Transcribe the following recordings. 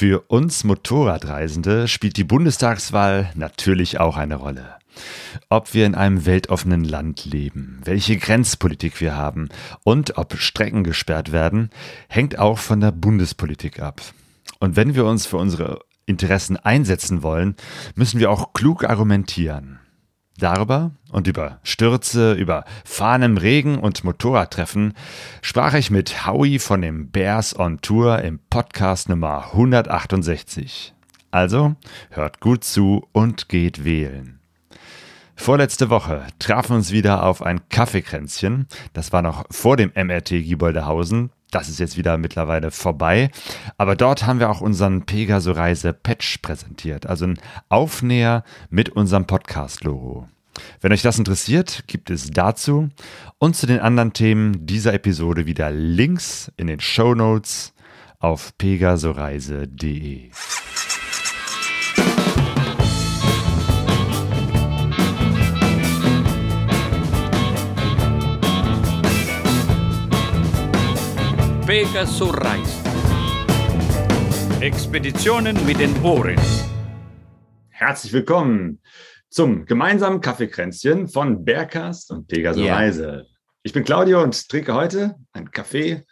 Für uns Motorradreisende spielt die Bundestagswahl natürlich auch eine Rolle. Ob wir in einem weltoffenen Land leben, welche Grenzpolitik wir haben und ob Strecken gesperrt werden, hängt auch von der Bundespolitik ab. Und wenn wir uns für unsere Interessen einsetzen wollen, müssen wir auch klug argumentieren. Darüber und über Stürze, über Fahren im Regen und Motorradtreffen sprach ich mit Howie von dem Bears on Tour im Podcast Nummer 168. Also hört gut zu und geht wählen. Vorletzte Woche trafen uns wieder auf ein Kaffeekränzchen. Das war noch vor dem MRT Gieboldehausen. Das ist jetzt wieder mittlerweile vorbei. Aber dort haben wir auch unseren Pegaso Reise Patch präsentiert. Also ein Aufnäher mit unserem Podcast-Logo. Wenn euch das interessiert, gibt es dazu und zu den anderen Themen dieser Episode wieder Links in den Show Notes auf pegasoreise.de. Pegaso Reise. Expeditionen mit den Ohren. Herzlich willkommen zum gemeinsamen Kaffeekränzchen von Bergkast und Pegaso yeah. Reise. Ich bin Claudio und trinke heute ein Kaffee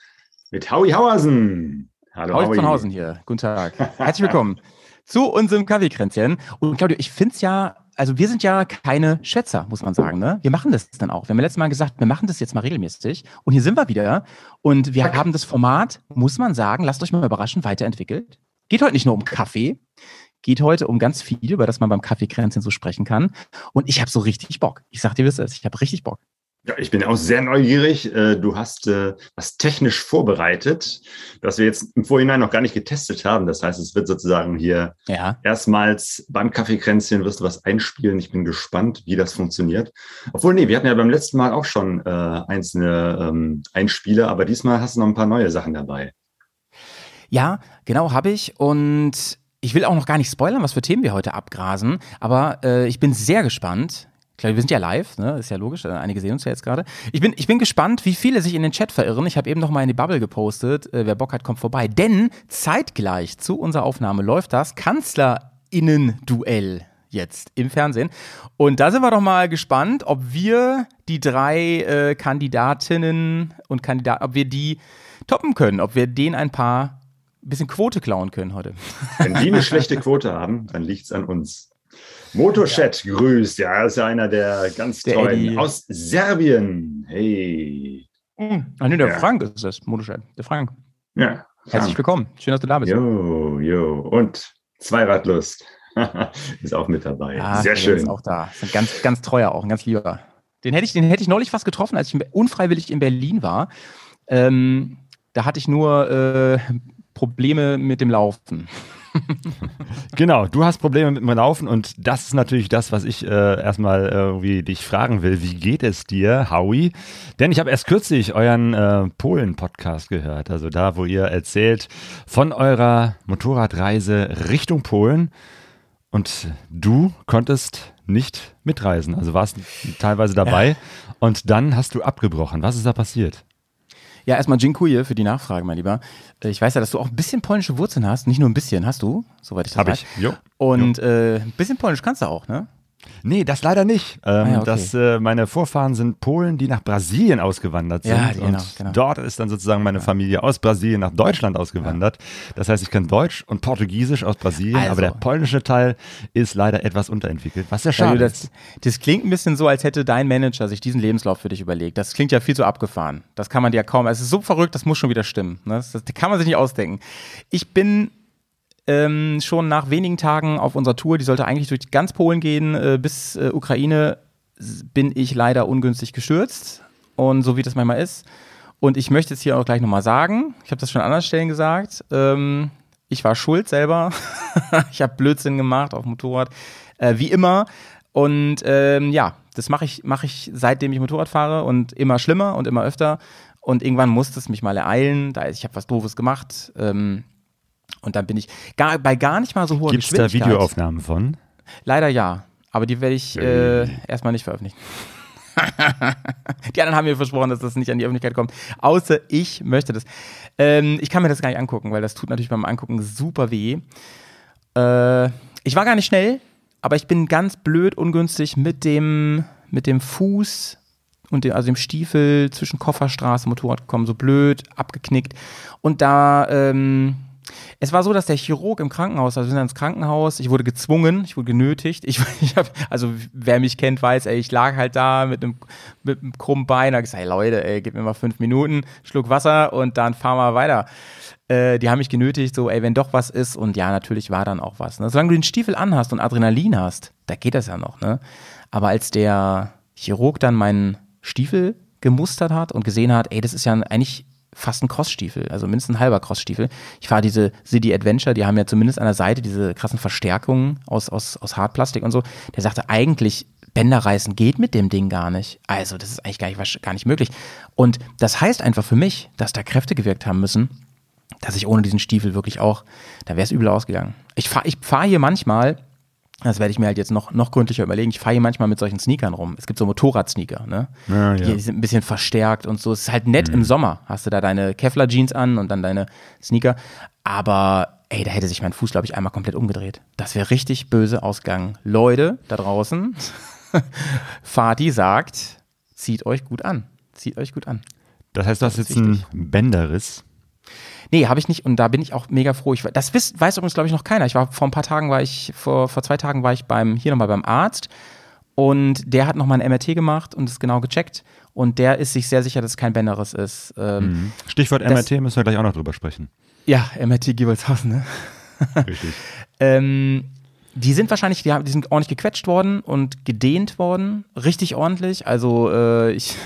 mit Howie Hauersen. Hallo Howie. Von Hausen hier. Guten Tag. Herzlich willkommen zu unserem Kaffeekränzchen. Und Claudio, ich finde es ja also wir sind ja keine Schätzer, muss man sagen. Ne? Wir machen das dann auch. Wir haben letztes Mal gesagt, wir machen das jetzt mal regelmäßig. Und hier sind wir wieder. Und wir okay. haben das Format, muss man sagen, lasst euch mal überraschen, weiterentwickelt. Geht heute nicht nur um Kaffee, geht heute um ganz viel, über das man beim Kaffeekränzchen so sprechen kann. Und ich habe so richtig Bock. Ich sag dir, wie es ist. Ich habe richtig Bock. Ja, ich bin auch sehr neugierig. Äh, du hast äh, was technisch vorbereitet, das wir jetzt im Vorhinein noch gar nicht getestet haben. Das heißt, es wird sozusagen hier ja. erstmals beim Kaffeekränzchen wirst du was einspielen. Ich bin gespannt, wie das funktioniert. Obwohl, nee, wir hatten ja beim letzten Mal auch schon äh, einzelne ähm, Einspiele, aber diesmal hast du noch ein paar neue Sachen dabei. Ja, genau, habe ich. Und ich will auch noch gar nicht spoilern, was für Themen wir heute abgrasen, aber äh, ich bin sehr gespannt. Klar, wir sind ja live, ne? ist ja logisch, äh, einige sehen uns ja jetzt gerade. Ich bin, ich bin gespannt, wie viele sich in den Chat verirren. Ich habe eben noch mal in die Bubble gepostet, äh, wer Bock hat, kommt vorbei. Denn zeitgleich zu unserer Aufnahme läuft das Kanzlerinnen-Duell jetzt im Fernsehen. Und da sind wir doch mal gespannt, ob wir die drei äh, Kandidatinnen und Kandidaten, ob wir die toppen können, ob wir denen ein paar bisschen Quote klauen können heute. Wenn die eine schlechte Quote haben, dann liegt es an uns. Motochat ja. grüßt, ja, ist ja einer der ganz der tollen Eddie. aus Serbien. Hey. Mhm. Ach nee, der ja. Frank ist das, Motochat. Der Frank. Ja. Frank. Herzlich willkommen. Schön, dass du da bist. Jo, jo. Und Zweiradlust ist auch mit dabei. Ja, Sehr schön. Ist auch da. Ist ein ganz, ganz treuer auch, ein ganz lieber. Den hätte ich, den hätte ich neulich fast getroffen, als ich unfreiwillig in Berlin war. Ähm, da hatte ich nur äh, Probleme mit dem Laufen. genau, du hast Probleme mit dem Laufen und das ist natürlich das, was ich äh, erstmal irgendwie dich fragen will. Wie geht es dir, Howie? Denn ich habe erst kürzlich euren äh, Polen-Podcast gehört, also da, wo ihr erzählt von eurer Motorradreise Richtung Polen und du konntest nicht mitreisen, also warst teilweise dabei ja. und dann hast du abgebrochen. Was ist da passiert? Ja, erstmal Dziękuję für die Nachfrage, mein Lieber. Äh, ich weiß ja, dass du auch ein bisschen polnische Wurzeln hast. Nicht nur ein bisschen, hast du, soweit ich das Hab weiß. ich, jo. Und Äh, ein bisschen polnisch kannst du auch, ne? Nee, das leider nicht. Ähm, ah, ja, okay. das, äh, meine Vorfahren sind Polen, die nach Brasilien ausgewandert sind. Ja, genau, und genau. dort ist dann sozusagen meine Familie aus Brasilien nach Deutschland ausgewandert. Ja. Das heißt, ich kann Deutsch und Portugiesisch aus Brasilien, also. aber der polnische Teil ist leider etwas unterentwickelt, was ja schade also das, das klingt ein bisschen so, als hätte dein Manager sich diesen Lebenslauf für dich überlegt. Das klingt ja viel zu abgefahren. Das kann man dir ja kaum. Es ist so verrückt, das muss schon wieder stimmen. Ne? Das, das kann man sich nicht ausdenken. Ich bin ähm, schon nach wenigen Tagen auf unserer Tour, die sollte eigentlich durch ganz Polen gehen, äh, bis äh, Ukraine, bin ich leider ungünstig gestürzt. Und so wie das manchmal ist. Und ich möchte jetzt hier auch gleich nochmal sagen, ich habe das schon an anderen Stellen gesagt, ähm, ich war schuld selber. ich habe Blödsinn gemacht auf dem Motorrad, äh, wie immer. Und ähm, ja, das mache ich, mach ich seitdem ich Motorrad fahre und immer schlimmer und immer öfter. Und irgendwann musste es mich mal ereilen. Da, ich habe was Doofes gemacht. Ähm, und dann bin ich gar, bei gar nicht mal so hoher Gibt's Geschwindigkeit. Gibt es da Videoaufnahmen von? Leider ja, aber die werde ich äh, erstmal nicht veröffentlichen. die anderen haben mir versprochen, dass das nicht an die Öffentlichkeit kommt. Außer ich möchte das. Ähm, ich kann mir das gar nicht angucken, weil das tut natürlich beim Angucken super weh. Äh, ich war gar nicht schnell, aber ich bin ganz blöd ungünstig mit dem, mit dem Fuß und dem, also dem Stiefel zwischen Kofferstraße, Motorrad gekommen, so blöd, abgeknickt. Und da, ähm, es war so, dass der Chirurg im Krankenhaus, also wir sind ins Krankenhaus, ich wurde gezwungen, ich wurde genötigt. Ich, ich hab, also wer mich kennt, weiß, ey, ich lag halt da mit einem, mit einem krummen Bein, da hab gesagt, hey Leute, ey, gib mir mal fünf Minuten, Schluck Wasser und dann fahren wir weiter. Äh, die haben mich genötigt, so, ey, wenn doch was ist, und ja, natürlich war dann auch was. Ne? Solange du den Stiefel anhast und Adrenalin hast, da geht das ja noch, ne? Aber als der Chirurg dann meinen Stiefel gemustert hat und gesehen hat, ey, das ist ja eigentlich fast ein Crossstiefel, also mindestens ein halber Crossstiefel. Ich fahre diese City Adventure, die haben ja zumindest an der Seite diese krassen Verstärkungen aus, aus, aus Hartplastik und so. Der sagte, eigentlich Bänder reißen geht mit dem Ding gar nicht. Also, das ist eigentlich gar nicht, gar nicht möglich. Und das heißt einfach für mich, dass da Kräfte gewirkt haben müssen, dass ich ohne diesen Stiefel wirklich auch, da wäre es übel ausgegangen. Ich fahre ich fahr hier manchmal das werde ich mir halt jetzt noch, noch gründlicher überlegen. Ich fahre hier manchmal mit solchen Sneakern rum. Es gibt so Motorradsneaker, ne? Ja, ja. Die sind ein bisschen verstärkt und so. Es ist halt nett mhm. im Sommer. Hast du da deine Kevlar-Jeans an und dann deine Sneaker. Aber ey, da hätte sich mein Fuß, glaube ich, einmal komplett umgedreht. Das wäre richtig böse ausgegangen. Leute da draußen, Fati sagt, zieht euch gut an. Zieht euch gut an. Das heißt, du hast jetzt einen Bänderriss. Nee, habe ich nicht und da bin ich auch mega froh. Ich, das weiß, weiß übrigens, glaube ich, noch keiner. Ich war vor ein paar Tagen, war ich, vor, vor zwei Tagen war ich beim, hier nochmal beim Arzt und der hat nochmal ein MRT gemacht und es genau gecheckt und der ist sich sehr sicher, dass es kein Bänderriss ist. Ähm, mhm. Stichwort das, MRT müssen wir gleich auch noch drüber sprechen. Ja, MRT Giebelshausen, ne? Richtig. ähm, die sind wahrscheinlich, die, haben, die sind ordentlich gequetscht worden und gedehnt worden, richtig ordentlich. Also äh, ich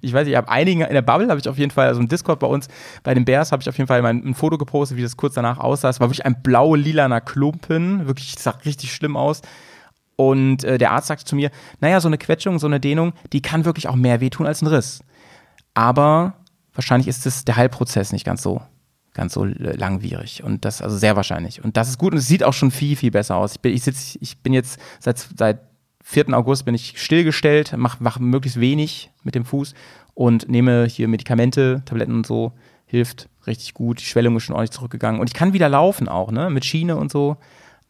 ich weiß, ich habe einigen in der Bubble habe ich auf jeden Fall, also im Discord bei uns, bei den Bears habe ich auf jeden Fall mein, ein Foto gepostet, wie das kurz danach aussah. Es war wirklich ein blau-lilaner Klumpen, wirklich, sah richtig schlimm aus. Und äh, der Arzt sagte zu mir, naja, so eine Quetschung, so eine Dehnung, die kann wirklich auch mehr wehtun als ein Riss. Aber wahrscheinlich ist es der Heilprozess nicht ganz so ganz so langwierig und das also sehr wahrscheinlich und das ist gut und es sieht auch schon viel viel besser aus. Ich bin, ich sitz, ich bin jetzt seit seit 4. August bin ich stillgestellt, mache mach möglichst wenig mit dem Fuß und nehme hier Medikamente, Tabletten und so. Hilft richtig gut. Die Schwellung ist schon ordentlich zurückgegangen. Und ich kann wieder laufen auch, ne? Mit Schiene und so.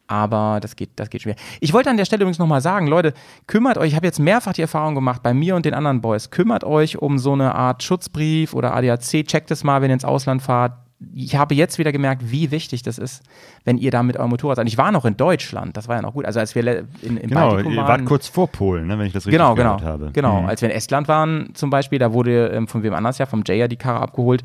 Aber das geht, das geht schwer. Ich wollte an der Stelle übrigens nochmal sagen, Leute, kümmert euch, ich habe jetzt mehrfach die Erfahrung gemacht, bei mir und den anderen Boys, kümmert euch um so eine Art Schutzbrief oder ADAC, checkt es mal, wenn ihr ins Ausland fahrt ich habe jetzt wieder gemerkt, wie wichtig das ist, wenn ihr da mit eurem Motorrad seid. Ich war noch in Deutschland, das war ja noch gut. Also als wir in, in genau, Baltikum ihr wart kurz vor Polen, ne, wenn ich das richtig genau, gehört genau, habe. Genau, mhm. als wir in Estland waren zum Beispiel, da wurde ähm, von wem anders ja, vom Jaya die Karre abgeholt.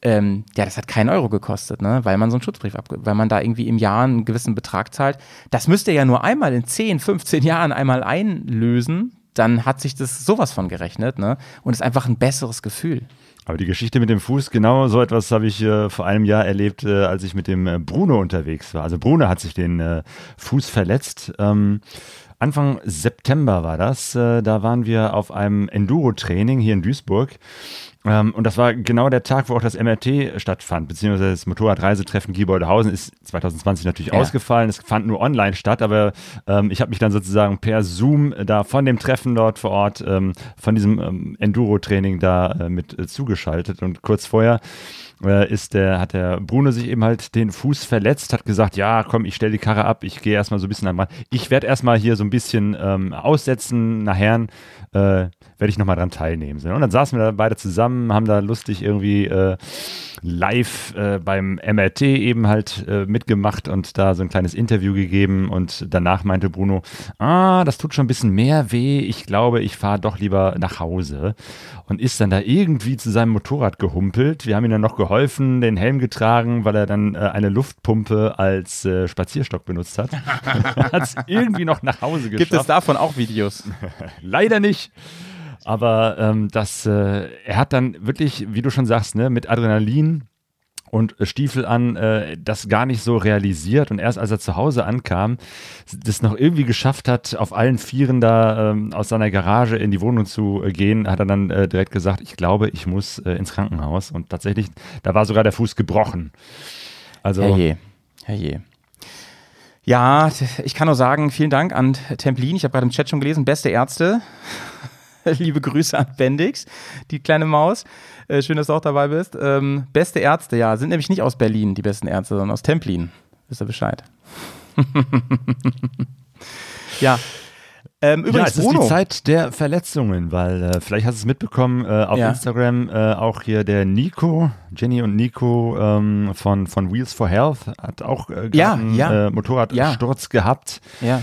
Ähm, ja, das hat keinen Euro gekostet, ne? weil man so einen Schutzbrief abgibt, weil man da irgendwie im Jahr einen gewissen Betrag zahlt. Das müsst ihr ja nur einmal in 10, 15 Jahren einmal einlösen, dann hat sich das sowas von gerechnet ne? und ist einfach ein besseres Gefühl. Aber die Geschichte mit dem Fuß, genau so etwas habe ich äh, vor einem Jahr erlebt, äh, als ich mit dem äh, Bruno unterwegs war. Also Bruno hat sich den äh, Fuß verletzt. Ähm, Anfang September war das. Äh, da waren wir auf einem Enduro-Training hier in Duisburg. Ähm, und das war genau der Tag, wo auch das MRT stattfand, beziehungsweise das Motorradreisetreffen Gieboldehausen ist 2020 natürlich ja. ausgefallen. Es fand nur online statt, aber ähm, ich habe mich dann sozusagen per Zoom da von dem Treffen dort vor Ort, ähm, von diesem ähm, Enduro-Training da äh, mit äh, zugeschaltet. Und kurz vorher äh, ist der, hat der Bruno sich eben halt den Fuß verletzt, hat gesagt, ja, komm, ich stelle die Karre ab, ich gehe erstmal so ein bisschen am Rand. Ich werde erstmal hier so ein bisschen ähm, aussetzen, nachher äh, werde ich nochmal dran teilnehmen. Und dann saßen wir da beide zusammen, haben da lustig irgendwie äh, live äh, beim MRT eben halt äh, mitgemacht und da so ein kleines Interview gegeben und danach meinte Bruno, ah, das tut schon ein bisschen mehr weh, ich glaube, ich fahre doch lieber nach Hause und ist dann da irgendwie zu seinem Motorrad gehumpelt. Wir haben ihm dann noch geholfen, den Helm getragen, weil er dann äh, eine Luftpumpe als äh, Spazierstock benutzt hat. hat es irgendwie noch nach Hause geschafft. Gibt es davon auch Videos? Leider nicht. Aber ähm, das, äh, er hat dann wirklich, wie du schon sagst, ne, mit Adrenalin und Stiefel an äh, das gar nicht so realisiert und erst als er zu Hause ankam, das noch irgendwie geschafft hat, auf allen Vieren da ähm, aus seiner Garage in die Wohnung zu äh, gehen, hat er dann äh, direkt gesagt, ich glaube, ich muss äh, ins Krankenhaus und tatsächlich, da war sogar der Fuß gebrochen. Also, Herrje, herrje. Ja, ich kann nur sagen, vielen Dank an Templin. Ich habe gerade im Chat schon gelesen, beste Ärzte. Liebe Grüße an Bendix, die kleine Maus. Äh, schön, dass du auch dabei bist. Ähm, beste Ärzte, ja, sind nämlich nicht aus Berlin, die besten Ärzte, sondern aus Templin. Wisst ihr Bescheid? ja. Ähm, übrigens, ja, es Bruno. ist die Zeit der Verletzungen, weil äh, vielleicht hast du es mitbekommen, äh, auf ja. Instagram äh, auch hier der Nico, Jenny und Nico ähm, von, von Wheels for Health hat auch äh, ja, einen ja. Äh, Motorradsturz gehabt. Ja.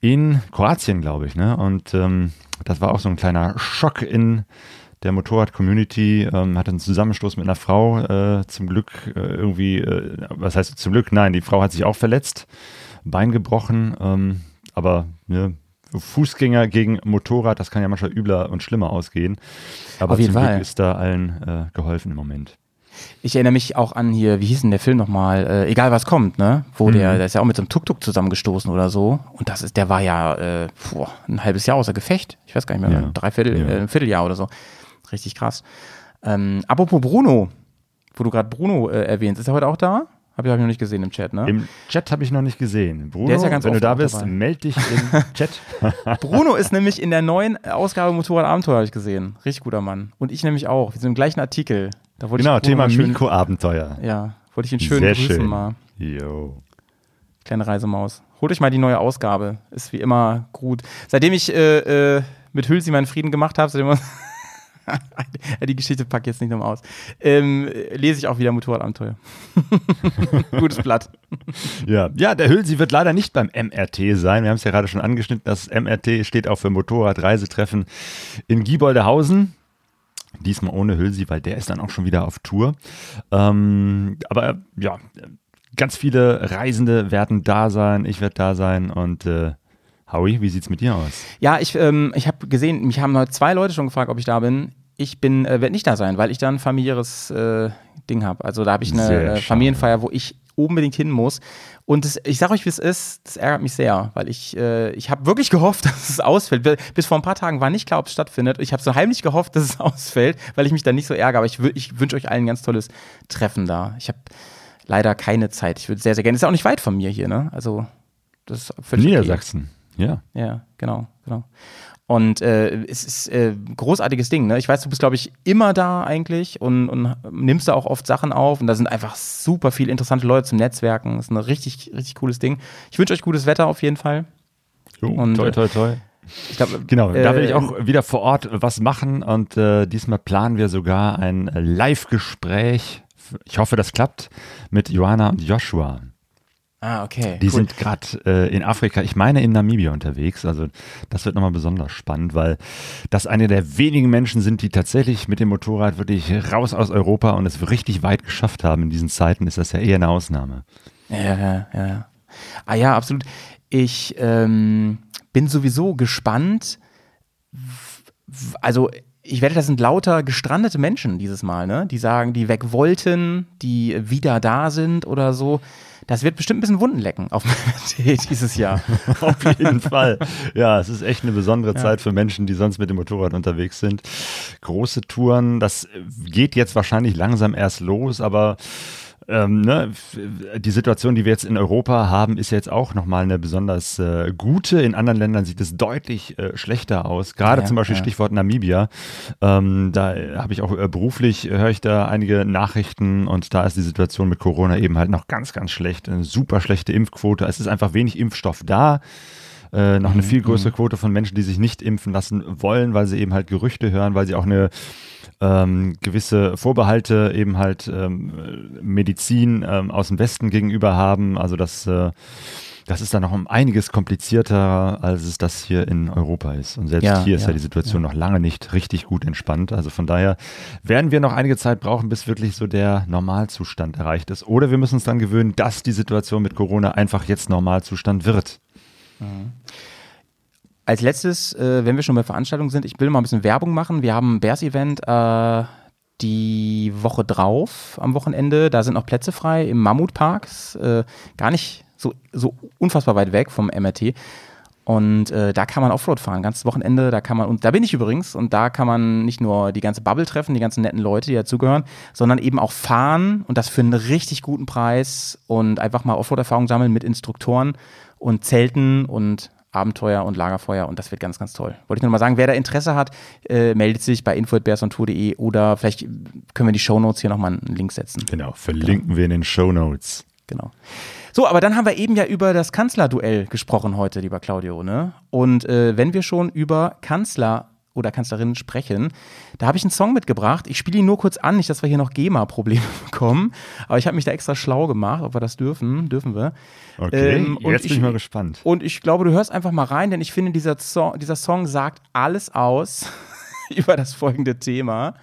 In Kroatien, glaube ich. Ne? Und ähm, das war auch so ein kleiner Schock in der Motorrad-Community. Ähm, hatte einen Zusammenstoß mit einer Frau, äh, zum Glück irgendwie, was heißt zum Glück? Nein, die Frau hat sich auch verletzt, Bein gebrochen, ähm, aber ne, Fußgänger gegen Motorrad, das kann ja manchmal übler und schlimmer ausgehen. Aber zum Fall. Glück ist da allen äh, geholfen im Moment. Ich erinnere mich auch an hier, wie hieß denn der Film nochmal? Äh, egal was kommt, ne? Wo mhm. der, der ist ja auch mit so einem Tuk-Tuk zusammengestoßen oder so. Und das ist, der war ja äh, boah, ein halbes Jahr außer Gefecht. Ich weiß gar nicht mehr, ja. drei Viertel, ja. äh, ein Vierteljahr oder so. Richtig krass. Ähm, apropos Bruno, wo du gerade Bruno äh, erwähnst, ist er heute auch da? Habe ich, hab ich noch nicht gesehen im Chat, ne? Im Chat habe ich noch nicht gesehen. Bruno, ja wenn du da bist, dabei. meld dich im Chat. Bruno ist nämlich in der neuen Ausgabe Motorrad Abenteuer, habe ich gesehen. Richtig guter Mann. Und ich nämlich auch. Wir sind im gleichen Artikel. Da genau, Thema Mikroabenteuer. Ja, wollte ich ihn schön Sehr grüßen schön. mal. Jo. Kleine Reisemaus. Holt euch mal die neue Ausgabe. Ist wie immer gut. Seitdem ich äh, äh, mit Hülsi meinen Frieden gemacht habe, seitdem wir die Geschichte packe ich jetzt nicht nochmal aus. Ähm, lese ich auch wieder Motorradabenteuer. Gutes Blatt. Ja. ja, der Hülsi wird leider nicht beim MRT sein. Wir haben es ja gerade schon angeschnitten. Das MRT steht auch für Motorradreisetreffen in Gieboldehausen. Diesmal ohne Hülsi, weil der ist dann auch schon wieder auf Tour. Ähm, aber ja, ganz viele Reisende werden da sein. Ich werde da sein und äh, Howie, wie sieht's mit dir aus? Ja, ich, ähm, ich habe gesehen, mich haben heute zwei Leute schon gefragt, ob ich da bin. Ich bin, äh, werde nicht da sein, weil ich da ein familiäres äh, Ding habe. Also da habe ich eine äh, Familienfeier, wo ich unbedingt hin muss. Und das, ich sage euch, wie es ist, das ärgert mich sehr, weil ich, äh, ich habe wirklich gehofft, dass es ausfällt. Bis vor ein paar Tagen war nicht klar, ob es stattfindet. Ich habe so heimlich gehofft, dass es ausfällt, weil ich mich da nicht so ärgere. Aber ich, ich wünsche euch allen ein ganz tolles Treffen da. Ich habe leider keine Zeit. Ich würde sehr, sehr gerne. Ist ja auch nicht weit von mir hier, ne? Also, das ist völlig Niedersachsen. Okay. Ja. Ja, genau, genau. Und äh, es ist äh, großartiges Ding. Ne? Ich weiß, du bist, glaube ich, immer da eigentlich und, und nimmst da auch oft Sachen auf. Und da sind einfach super viele interessante Leute zum Netzwerken. Das ist ein richtig, richtig cooles Ding. Ich wünsche euch gutes Wetter auf jeden Fall. Jo, und, toi, toi, toi. Ich glaub, genau, äh, da will ich auch wieder vor Ort was machen und äh, diesmal planen wir sogar ein Live-Gespräch. Ich hoffe, das klappt mit Johanna und Joshua. Ah, okay. Die cool. sind gerade äh, in Afrika, ich meine in Namibia unterwegs. Also das wird nochmal besonders spannend, weil das eine der wenigen Menschen sind, die tatsächlich mit dem Motorrad wirklich raus aus Europa und es richtig weit geschafft haben in diesen Zeiten, ist das ja eher eine Ausnahme. Ja, ja, ja. Ah ja, absolut. Ich ähm, bin sowieso gespannt. Also ich wette, das sind lauter gestrandete Menschen dieses Mal, ne? Die sagen, die weg wollten, die wieder da sind oder so. Das wird bestimmt ein bisschen Wunden lecken auf dieses Jahr. auf jeden Fall. Ja, es ist echt eine besondere ja. Zeit für Menschen, die sonst mit dem Motorrad unterwegs sind. Große Touren, das geht jetzt wahrscheinlich langsam erst los, aber ähm, ne, die Situation, die wir jetzt in Europa haben, ist jetzt auch nochmal eine besonders äh, gute. In anderen Ländern sieht es deutlich äh, schlechter aus. Gerade ja, zum Beispiel ja. Stichwort Namibia. Ähm, da habe ich auch äh, beruflich, höre ich da einige Nachrichten und da ist die Situation mit Corona eben halt noch ganz, ganz schlecht. Eine super schlechte Impfquote. Es ist einfach wenig Impfstoff da. Äh, noch eine mhm, viel größere mhm. Quote von Menschen, die sich nicht impfen lassen wollen, weil sie eben halt Gerüchte hören, weil sie auch eine ähm, gewisse Vorbehalte eben halt ähm, Medizin ähm, aus dem Westen gegenüber haben. Also das, äh, das ist dann noch um einiges komplizierter, als es das hier in Europa ist. Und selbst ja, hier ist ja, ja die Situation ja. noch lange nicht richtig gut entspannt. Also von daher werden wir noch einige Zeit brauchen, bis wirklich so der Normalzustand erreicht ist. Oder wir müssen uns dann gewöhnen, dass die Situation mit Corona einfach jetzt Normalzustand wird. Mhm. Als letztes, äh, wenn wir schon bei Veranstaltungen sind, ich will mal ein bisschen Werbung machen. Wir haben ein Bears-Event äh, die Woche drauf, am Wochenende. Da sind noch Plätze frei im Mammutpark. Äh, gar nicht so, so unfassbar weit weg vom MRT. Und äh, da kann man Offroad fahren, ganzes Wochenende. Da kann man, und da bin ich übrigens, und da kann man nicht nur die ganze Bubble treffen, die ganzen netten Leute, die dazugehören, sondern eben auch fahren und das für einen richtig guten Preis und einfach mal Offroad-Erfahrung sammeln mit Instruktoren und Zelten und Abenteuer und Lagerfeuer und das wird ganz, ganz toll. Wollte ich nur mal sagen, wer da Interesse hat, äh, meldet sich bei info.bearsontour.de oder vielleicht können wir die Shownotes hier nochmal einen Link setzen. Genau, verlinken genau. wir in den Shownotes. Genau. So, aber dann haben wir eben ja über das Kanzlerduell gesprochen heute, lieber Claudio. Ne? Und äh, wenn wir schon über Kanzler oder Kanzlerin sprechen. Da habe ich einen Song mitgebracht. Ich spiele ihn nur kurz an, nicht, dass wir hier noch GEMA-Probleme bekommen. Aber ich habe mich da extra schlau gemacht, ob wir das dürfen. Dürfen wir. Okay, ähm, jetzt bin ich, mal gespannt. Und ich glaube, du hörst einfach mal rein, denn ich finde, dieser Song, dieser Song sagt alles aus über das folgende Thema.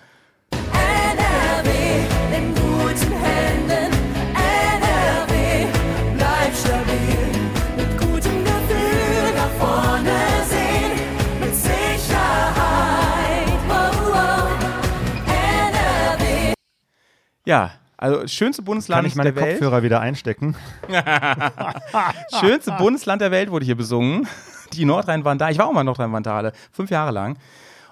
Ja, also schönste Bundesland Kann ich meine der Welt. Kopfhörer wieder einstecken? schönste Bundesland der Welt wurde hier besungen. Die Nordrhein-Wandale. Ich war auch mal Nordrhein-Wandale, fünf Jahre lang.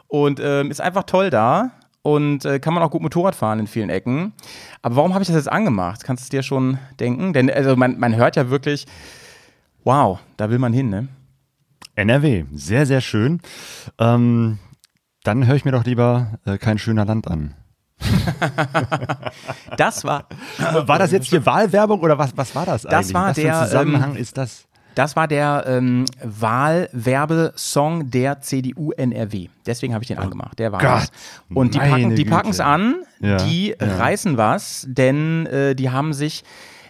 Und ähm, ist einfach toll da und äh, kann man auch gut Motorrad fahren in vielen Ecken. Aber warum habe ich das jetzt angemacht? Kannst du es dir schon denken? Denn also man, man hört ja wirklich, wow, da will man hin, ne? NRW, sehr, sehr schön. Ähm, dann höre ich mir doch lieber äh, kein schöner Land an. das war. War das jetzt hier Wahlwerbung oder was, was war das eigentlich? Das war was der. Zusammenhang ähm, ist das? Das war der ähm, Wahlwerbesong der CDU NRW. Deswegen habe ich den oh angemacht. Der war Gott, Und die packen, die packen es an, ja, die ja. reißen was, denn äh, die haben sich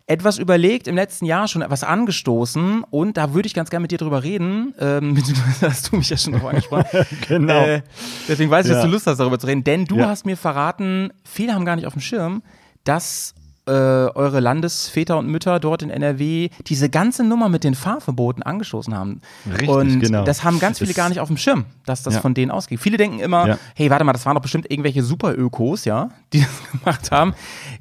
etwas überlegt, im letzten Jahr schon etwas angestoßen und da würde ich ganz gerne mit dir drüber reden. Ähm, hast du mich ja schon drauf angesprochen. genau. Äh, deswegen weiß ich, ja. dass du Lust hast, darüber zu reden. Denn du ja. hast mir verraten, viele haben gar nicht auf dem Schirm, dass äh, eure Landesväter und Mütter dort in NRW diese ganze Nummer mit den Fahrverboten angestoßen haben. Richtig, und genau. das haben ganz viele das gar nicht auf dem Schirm, dass das ja. von denen ausgeht. Viele denken immer, ja. hey, warte mal, das waren doch bestimmt irgendwelche Superökos, ja, die das gemacht haben.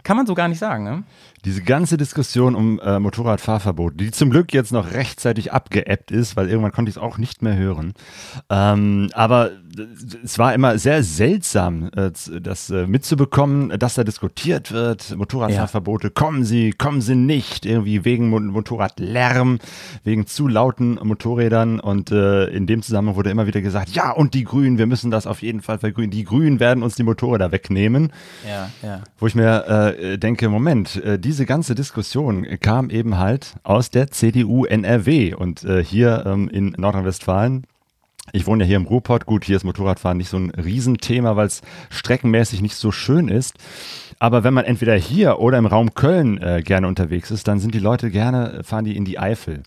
Kann man so gar nicht sagen, ne? Diese ganze Diskussion um äh, Motorradfahrverbot, die zum Glück jetzt noch rechtzeitig abgeebbt ist, weil irgendwann konnte ich es auch nicht mehr hören. Ähm, aber es war immer sehr seltsam, äh, das äh, mitzubekommen, dass da diskutiert wird. Motorradfahrverbote, ja. kommen sie, kommen sie nicht, irgendwie wegen Motorradlärm, wegen zu lauten Motorrädern. Und äh, in dem Zusammenhang wurde immer wieder gesagt, ja, und die Grünen, wir müssen das auf jeden Fall vergrünen. Die Grünen werden uns die Motorräder wegnehmen. Ja, ja. Wo ich mir äh, denke, Moment, diese diese ganze Diskussion kam eben halt aus der CDU NRW und äh, hier ähm, in Nordrhein-Westfalen ich wohne ja hier im Ruhrpott. Gut, hier ist Motorradfahren nicht so ein Riesenthema, weil es streckenmäßig nicht so schön ist. Aber wenn man entweder hier oder im Raum Köln äh, gerne unterwegs ist, dann sind die Leute gerne, fahren die in die Eifel.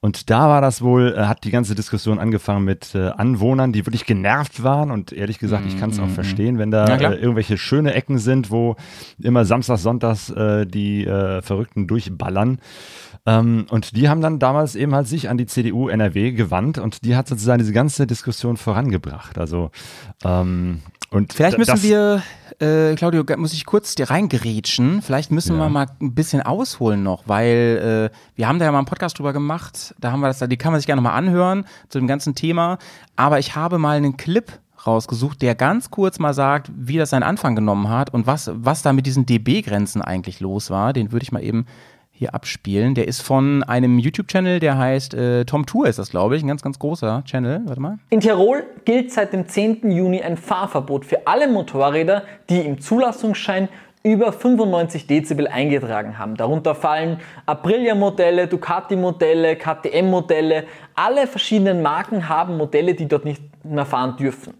Und da war das wohl, äh, hat die ganze Diskussion angefangen mit äh, Anwohnern, die wirklich genervt waren. Und ehrlich gesagt, ich kann es auch mhm. verstehen, wenn da äh, irgendwelche schöne Ecken sind, wo immer Samstags, Sonntags äh, die äh, Verrückten durchballern. Ähm, und die haben dann damals eben halt sich an die CDU NRW gewandt und die hat sozusagen diese ganze Diskussion vorangebracht. Also ähm, und vielleicht müssen wir, äh, Claudio, muss ich kurz dir reingerätschen. Vielleicht müssen ja. wir mal ein bisschen ausholen noch, weil äh, wir haben da ja mal einen Podcast drüber gemacht. Da haben wir das, die kann man sich gerne mal anhören zu dem ganzen Thema. Aber ich habe mal einen Clip rausgesucht, der ganz kurz mal sagt, wie das seinen Anfang genommen hat und was, was da mit diesen DB-Grenzen eigentlich los war. Den würde ich mal eben hier abspielen. Der ist von einem YouTube-Channel, der heißt äh, Tom Tour ist das, glaube ich. Ein ganz, ganz großer Channel. Warte mal. In Tirol gilt seit dem 10. Juni ein Fahrverbot für alle Motorräder, die im Zulassungsschein über 95 Dezibel eingetragen haben. Darunter fallen Aprilia-Modelle, Ducati-Modelle, KTM-Modelle. Alle verschiedenen Marken haben Modelle, die dort nicht mehr fahren dürfen.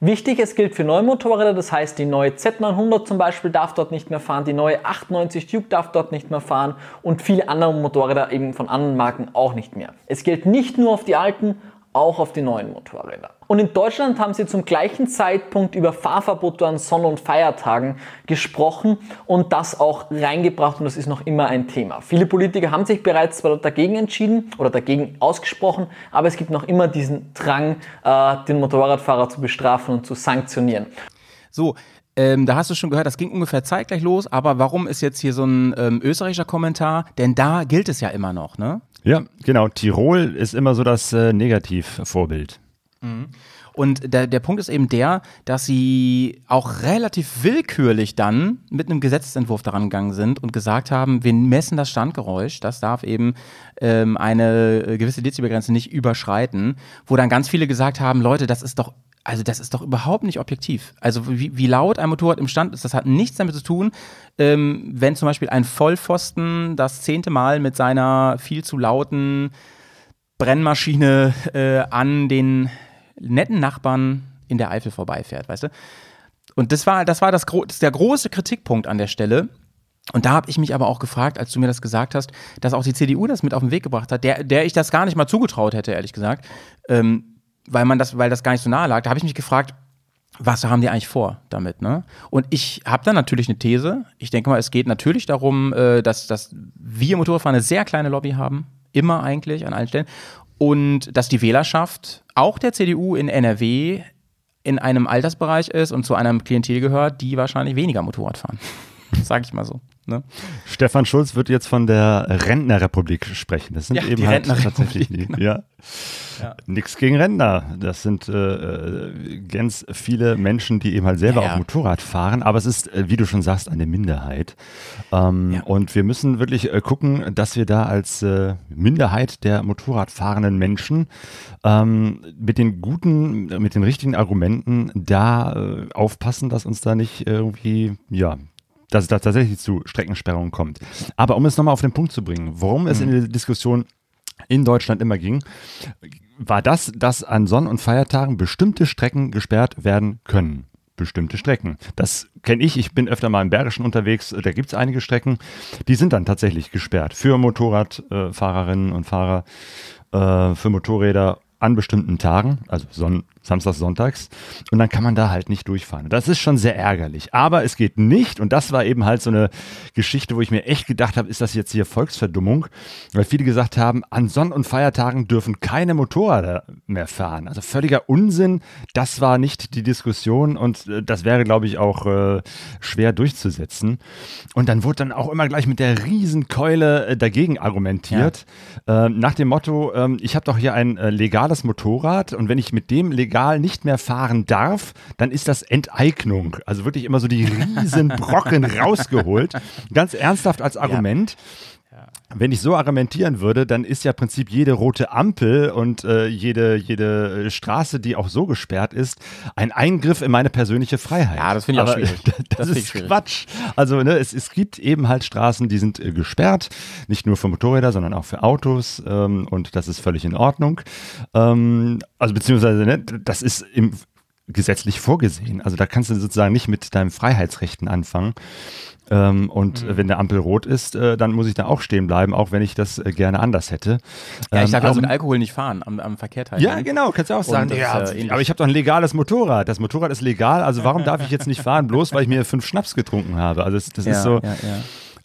Wichtig, es gilt für neue Motorräder, das heißt die neue Z900 zum Beispiel darf dort nicht mehr fahren, die neue 98 Duke darf dort nicht mehr fahren und viele andere Motorräder eben von anderen Marken auch nicht mehr. Es gilt nicht nur auf die alten, auch auf die neuen Motorräder. Und in Deutschland haben sie zum gleichen Zeitpunkt über Fahrverbote an Sonn- und Feiertagen gesprochen und das auch reingebracht und das ist noch immer ein Thema. Viele Politiker haben sich bereits dagegen entschieden oder dagegen ausgesprochen, aber es gibt noch immer diesen Drang, äh, den Motorradfahrer zu bestrafen und zu sanktionieren. So, ähm, da hast du schon gehört, das ging ungefähr zeitgleich los, aber warum ist jetzt hier so ein ähm, österreichischer Kommentar? Denn da gilt es ja immer noch, ne? Ja, genau. Tirol ist immer so das äh, Negativvorbild. Mhm. Und der, der Punkt ist eben der, dass sie auch relativ willkürlich dann mit einem Gesetzentwurf daran gegangen sind und gesagt haben, wir messen das Standgeräusch, das darf eben ähm, eine gewisse Dezibelgrenze nicht überschreiten, wo dann ganz viele gesagt haben, Leute, das ist doch also das ist doch überhaupt nicht objektiv. Also wie, wie, laut ein Motorrad im Stand ist, das hat nichts damit zu tun, ähm, wenn zum Beispiel ein Vollpfosten das zehnte Mal mit seiner viel zu lauten Brennmaschine äh, an den netten Nachbarn in der Eifel vorbeifährt, weißt du? Und das war, das war das, das der große Kritikpunkt an der Stelle. Und da habe ich mich aber auch gefragt, als du mir das gesagt hast, dass auch die CDU das mit auf den Weg gebracht hat, der, der ich das gar nicht mal zugetraut hätte, ehrlich gesagt, ähm, weil man das, weil das gar nicht so nahe lag. Da habe ich mich gefragt, was haben die eigentlich vor damit? Ne? Und ich habe da natürlich eine These. Ich denke mal, es geht natürlich darum, äh, dass, dass wir Motorradfahrer eine sehr kleine Lobby haben, immer eigentlich an allen Stellen, und dass die Wählerschaft auch der CDU in NRW in einem Altersbereich ist und zu einem Klientel gehört, die wahrscheinlich weniger Motorrad fahren. Sag ich mal so. Ne? Stefan Schulz wird jetzt von der Rentnerrepublik sprechen. Das sind Ja, eben halt tatsächlich die, genau. ja. Ja. Nix gegen Rentner. Das sind äh, äh, ganz viele Menschen, die eben halt selber Ja, auch Motorrad fahren. Aber es ist, äh, wie du schon sagst, eine Minderheit. Ähm. Und wir müssen wirklich äh, gucken, dass wir da als äh, Minderheit der Motorradfahrenden Menschen ähm, mit den guten, mit den richtigen Argumenten da äh, aufpassen, dass uns da nicht irgendwie, ja, dass es da tatsächlich zu Streckensperrungen kommt. Aber um es nochmal auf den Punkt zu bringen, worum es in der Diskussion in Deutschland immer ging, war das, dass an Sonn- und Feiertagen bestimmte Strecken gesperrt werden können. Bestimmte Strecken. Das kenne ich. Ich bin öfter mal im Bergischen unterwegs. Da gibt es einige Strecken, die sind dann tatsächlich gesperrt für Motorradfahrerinnen und Fahrer, äh, für Motorräder an bestimmten Tagen, also Son Samstags, Sonntags. Und dann kann man da halt nicht durchfahren. Das ist schon sehr ärgerlich. Aber es geht nicht. Und das war eben halt so eine Geschichte, wo ich mir echt gedacht habe, ist das jetzt hier Volksverdummung? Weil viele gesagt haben, an Sonn- und Feiertagen dürfen keine Motorräder mehr fahren. Also völliger Unsinn. Das war nicht die Diskussion und äh, das wäre, glaube ich, auch äh, schwer durchzusetzen. Und dann wurde dann auch immer gleich mit der Riesenkeule äh, dagegen argumentiert. Ähm, nach dem Motto, ähm, ich habe doch hier ein legales Motorrad und wenn ich mit dem legal nicht mehr fahren darf, dann ist das Enteignung. Also wirklich immer so die riesen Brocken rausgeholt. Ganz ernsthaft als Argument. Wenn ich so argumentieren würde, dann ist ja im Prinzip jede rote Ampel und äh, jede, jede äh, Straße, die auch so gesperrt ist, ein Eingriff in meine persönliche Freiheit. Ja, das finde ich auch Aber schwierig. Das, Das ist schwierig. Quatsch. Also ne, es, es gibt eben halt Straßen, die sind äh, gesperrt, nicht nur für Motorräder, sondern auch für Autos ähm, und das ist völlig in Ordnung. Ähm, also beziehungsweise, ne, das ist im gesetzlich vorgesehen. Also da kannst du sozusagen nicht mit deinen Freiheitsrechten anfangen. Ähm, und Mhm. äh, wenn der Ampel rot ist, äh, dann muss ich da auch stehen bleiben, auch wenn ich das äh, gerne anders hätte. Ja, ich Ähm, darf auch also- mit Alkohol nicht fahren am, am Verkehr teilnehmen. ja, genau, kannst du auch sagen. das Ja, ist ja ähnlich. aber ich habe doch ein legales Motorrad. Das Motorrad ist legal, also warum darf ich jetzt nicht fahren, bloß weil ich mir fünf Schnaps getrunken habe? Also das, das ja, ist so Ja,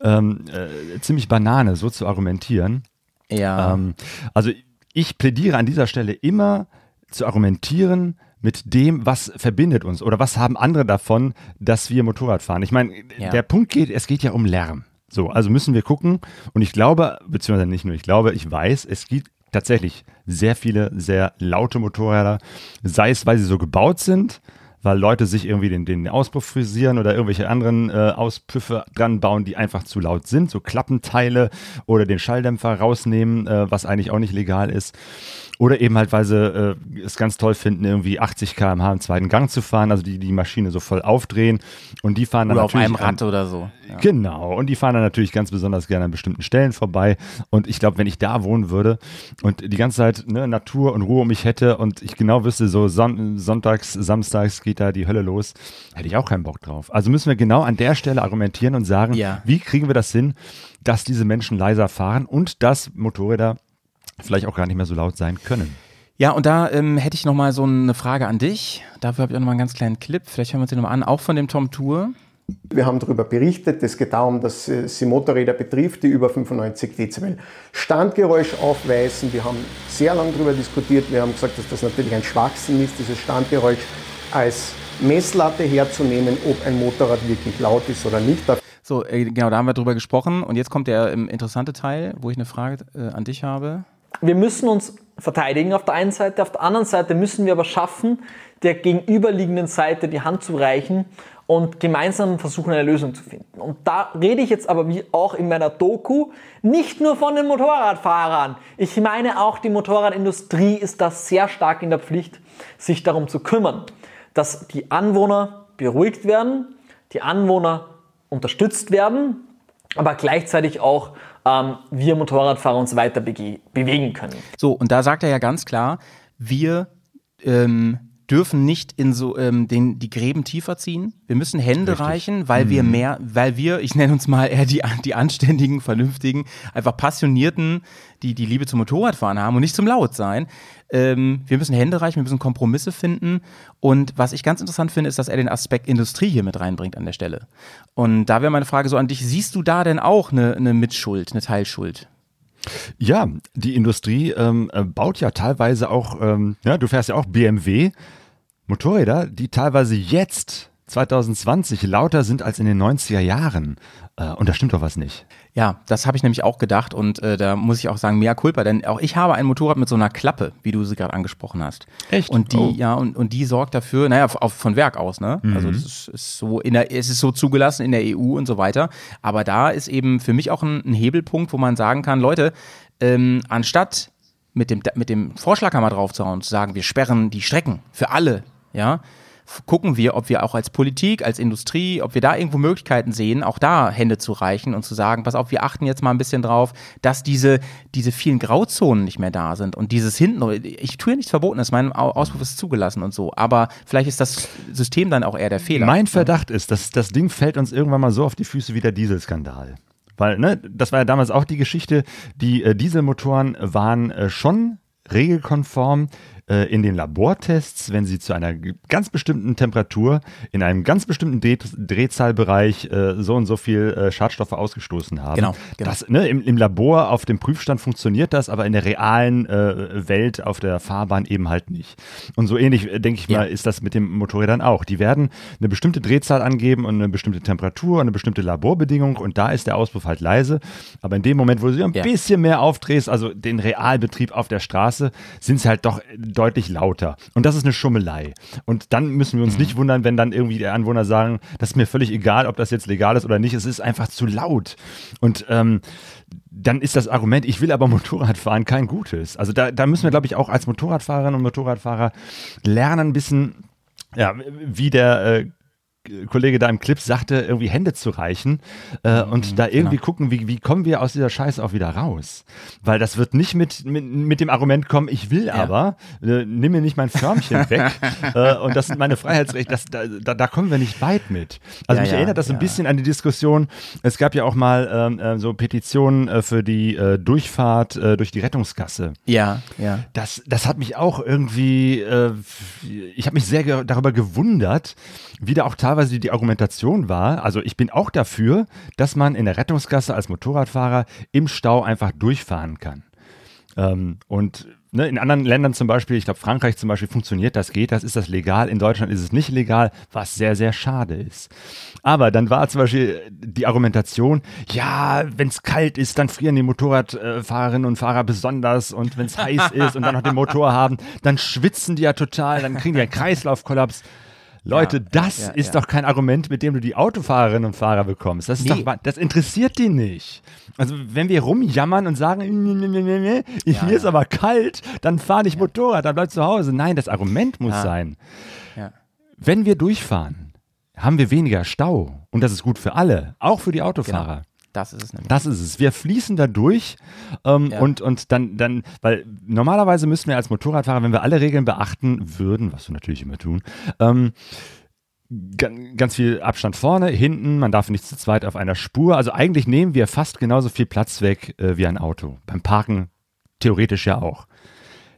ja. ähm, äh, ziemlich Banane, so zu argumentieren. ja. Ähm, also ich plädiere an dieser Stelle immer zu argumentieren mit dem, was verbindet uns oder was haben andere davon, dass wir Motorrad fahren. Ich meine, Ja. der Punkt geht, es geht ja um Lärm. So, also müssen wir gucken und ich glaube, beziehungsweise nicht nur ich glaube, ich weiß, es gibt tatsächlich sehr viele sehr laute Motorräder, sei es, weil sie so gebaut sind, weil Leute sich irgendwie den, den Auspuff frisieren oder irgendwelche anderen äh, Auspüffe dran bauen, die einfach zu laut sind, so Klappenteile oder den Schalldämpfer rausnehmen, äh, was eigentlich auch nicht legal ist. Oder eben halt, weil sie äh, es ganz toll finden, irgendwie 80 km/h im zweiten Gang zu fahren, also die die Maschine so voll aufdrehen und die fahren dann Oder auf natürlich einem an- Rad oder so. Ja. Genau, und die fahren dann natürlich ganz besonders gerne an bestimmten Stellen vorbei. Und ich glaube, wenn ich da wohnen würde und die ganze Zeit ne, Natur und Ruhe um mich hätte und ich genau wüsste, so Son sonntags, samstags geht da die Hölle los, hätte ich auch keinen Bock drauf. Also müssen wir genau an der Stelle argumentieren und sagen, Ja. wie kriegen wir das hin, dass diese Menschen leiser fahren und dass Motorräder vielleicht auch gar nicht mehr so laut sein können. Ja, und da ähm, hätte ich noch mal so eine Frage an dich. Dafür habe ich auch noch mal einen ganz kleinen Clip. Vielleicht hören wir uns den noch mal an, auch von dem Tom Tour. Wir haben darüber berichtet, es geht darum, dass äh, sie Motorräder betrifft, die über 95 Dezibel Standgeräusch aufweisen. Wir haben sehr lange darüber diskutiert. Wir haben gesagt, dass das natürlich ein Schwachsinn ist, dieses Standgeräusch als Messlatte herzunehmen, ob ein Motorrad wirklich laut ist oder nicht. So, äh, genau, da haben wir drüber gesprochen. Und jetzt kommt der ähm, interessante Teil, wo ich eine Frage äh, an dich habe. Wir müssen uns verteidigen auf der einen Seite, auf der anderen Seite müssen wir aber schaffen, der gegenüberliegenden Seite die Hand zu reichen und gemeinsam versuchen, eine Lösung zu finden. Und da rede ich jetzt aber wie auch in meiner Doku nicht nur von den Motorradfahrern. Ich meine auch die Motorradindustrie ist da sehr stark in der Pflicht, sich darum zu kümmern, dass die Anwohner beruhigt werden, die Anwohner unterstützt werden, aber gleichzeitig auch ähm, wir Motorradfahrer uns weiter bewegen können. So, und da sagt er ja ganz klar, wir ähm, dürfen nicht in so ähm, den, die Gräben tiefer ziehen. Wir müssen Hände Richtig. reichen, weil mhm. wir mehr, weil wir, ich nenne uns mal eher die, die anständigen, vernünftigen, einfach passionierten, die die Liebe zum Motorradfahren haben und nicht zum Lautsein. Ähm, wir müssen Hände reichen, wir müssen Kompromisse finden. Und was ich ganz interessant finde, ist, dass er den Aspekt Industrie hier mit reinbringt an der Stelle. Und da wäre meine Frage so an dich, siehst du da denn auch eine, eine Mitschuld, eine Teilschuld? Ja, die Industrie ähm, äh, baut ja teilweise auch, ähm, ja, du fährst ja auch BMW, Motorräder, die teilweise jetzt 2020 lauter sind als in den 90er Jahren. Äh, und da stimmt doch was nicht. Ja, das habe ich nämlich auch gedacht und äh, da muss ich auch sagen, mehr Culpa, denn auch ich habe ein Motorrad mit so einer Klappe, wie du sie gerade angesprochen hast. Echt? Und die, oh. ja, und, und die sorgt dafür, naja, auf, von Werk aus, ne? Mhm. Also das ist, ist, so in der, es ist so zugelassen in der EU und so weiter. Aber da ist eben für mich auch ein, ein Hebelpunkt, wo man sagen kann, Leute, ähm, anstatt mit dem, mit dem Vorschlaghammer draufzuhauen, zu sagen, wir sperren die Strecken für alle, ja, gucken wir, ob wir auch als Politik, als Industrie, ob wir da irgendwo Möglichkeiten sehen, auch da Hände zu reichen und zu sagen, pass auf, wir achten jetzt mal ein bisschen drauf, dass diese, diese vielen Grauzonen nicht mehr da sind und dieses hinten, ich tue ja nichts Verbotenes, mein Auspuff ist zugelassen und so, aber vielleicht ist das System dann auch eher der Fehler. Mein Verdacht ist, dass das Ding fällt uns irgendwann mal so auf die Füße wie der Dieselskandal. Weil, ne, das war ja damals auch die Geschichte, die äh, Dieselmotoren waren äh, schon regelkonform in den Labortests, wenn sie zu einer ganz bestimmten Temperatur in einem ganz bestimmten Dreh Drehzahlbereich äh, so und so viel äh, Schadstoffe ausgestoßen haben. Genau. genau. Das, ne, im, im, Labor auf dem Prüfstand funktioniert das, aber in der realen äh, Welt auf der Fahrbahn eben halt nicht. Und so ähnlich, äh, denke ich mal, ja. ist das mit den Motorrädern auch. Die werden eine bestimmte Drehzahl angeben und eine bestimmte Temperatur, und eine bestimmte Laborbedingung und da ist der Auspuff halt leise. Aber in dem Moment, wo du sie ein ja. bisschen mehr aufdrehst, also den Realbetrieb auf der Straße, sind sie halt doch deutlich lauter. Und das ist eine Schummelei. Und dann müssen wir uns mhm. nicht wundern, wenn dann irgendwie die Anwohner sagen, das ist mir völlig egal, ob das jetzt legal ist oder nicht, es ist einfach zu laut. Und ähm, dann ist das Argument, ich will aber Motorrad fahren, kein gutes. Also da, da müssen wir, glaube ich, auch als Motorradfahrerinnen und Motorradfahrer lernen, ein bisschen, ja, wie der äh, Kollege da im Clip sagte, irgendwie Hände zu reichen äh, mhm, und da irgendwie genau. gucken, wie, wie kommen wir aus dieser Scheiße auch wieder raus. Weil das wird nicht mit, mit, mit dem Argument kommen, ich will ja. aber, äh, nimm mir nicht mein Förmchen weg äh, und das sind meine Freiheitsrechte, das, da, da, da, kommen wir nicht weit mit. Also ja, mich ja, erinnert das ein bisschen an die Diskussion, es gab ja auch mal ähm, äh, so Petitionen äh, für die äh, Durchfahrt durch die Rettungsgasse. Ja, ja. Das, das hat mich auch irgendwie, ich habe mich sehr darüber gewundert, wie da auch teilweise die Argumentation war, also ich bin auch dafür, dass man in der Rettungsgasse als Motorradfahrer im Stau einfach durchfahren kann. Ähm, und ne, in anderen Ländern zum Beispiel, ich glaube Frankreich zum Beispiel, funktioniert das, geht das, ist das legal. In Deutschland ist es nicht legal, was sehr, sehr schade ist. Aber dann war zum Beispiel die Argumentation, ja, wenn es kalt ist, dann frieren die Motorradfahrerinnen und Fahrer besonders und wenn es heiß ist und dann noch den Motor haben, dann schwitzen die ja total, dann kriegen die einen Kreislaufkollaps. Leute, ja, das ja, ist ja. doch kein Argument, mit dem du die Autofahrerinnen und Fahrer bekommst. Das, nee. doch, das interessiert die nicht. Also wenn wir rumjammern und sagen, mir ist aber kalt, dann fahr nicht Motorrad, dann bleib zu Hause. Nein, das Argument muss sein, wenn wir durchfahren, haben wir weniger Stau. Und das ist gut für alle, auch für die Autofahrer. Genau. Das ist es nämlich. Das ist es. Wir fließen da durch ähm, ja. und, und dann, dann, weil normalerweise müssten wir als Motorradfahrer, wenn wir alle Regeln beachten würden, was wir natürlich immer tun, ähm, ganz viel Abstand vorne, hinten, man darf nicht zu zweit auf einer Spur. Also eigentlich nehmen wir fast genauso viel Platz weg äh, wie ein Auto. Beim Parken theoretisch ja auch.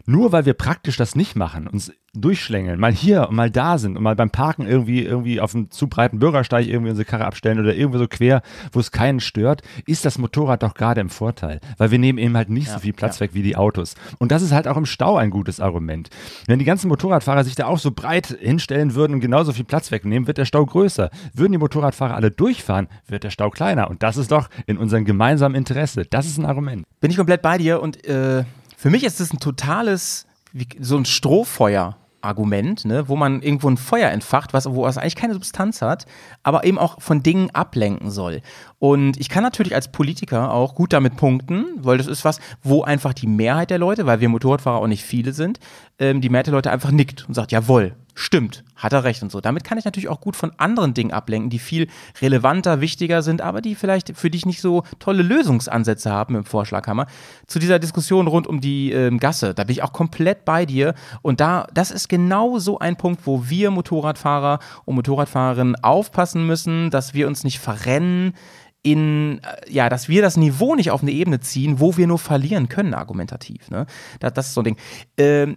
Nur weil wir praktisch das nicht machen, uns durchschlängeln, mal hier und mal da sind und mal beim Parken irgendwie, irgendwie auf einem zu breiten Bürgersteig irgendwie unsere Karre abstellen oder irgendwo so quer, wo es keinen stört, ist das Motorrad doch gerade im Vorteil. Weil wir nehmen eben halt nicht ja, so viel Platz ja. weg wie die Autos. Und das ist halt auch im Stau ein gutes Argument. Wenn die ganzen Motorradfahrer sich da auch so breit hinstellen würden und genauso viel Platz wegnehmen, wird der Stau größer. Würden die Motorradfahrer alle durchfahren, wird der Stau kleiner. Und das ist doch in unserem gemeinsamen Interesse. Das ist ein Argument. Bin ich komplett bei dir und äh Für mich ist es ein totales, wie, so ein Strohfeuer. Argument, ne, wo man irgendwo ein Feuer entfacht, was, wo es eigentlich keine Substanz hat, aber eben auch von Dingen ablenken soll. Und ich kann natürlich als Politiker auch gut damit punkten, weil das ist was, wo einfach die Mehrheit der Leute, weil wir Motorradfahrer auch nicht viele sind, ähm, die Mehrheit der Leute einfach nickt und sagt, jawohl, stimmt, hat er recht und so. Damit kann ich natürlich auch gut von anderen Dingen ablenken, die viel relevanter, wichtiger sind, aber die vielleicht für dich nicht so tolle Lösungsansätze haben im Vorschlaghammer. Zu dieser Diskussion rund um die ähm, Gasse, da bin ich auch komplett bei dir. Und da, das ist genau so ein Punkt, wo wir Motorradfahrer und Motorradfahrerinnen aufpassen müssen, dass wir uns nicht verrennen in, äh, ja, dass wir das Niveau nicht auf eine Ebene ziehen, wo wir nur verlieren können, argumentativ. Ne? Das, das ist so ein Ding. Ähm,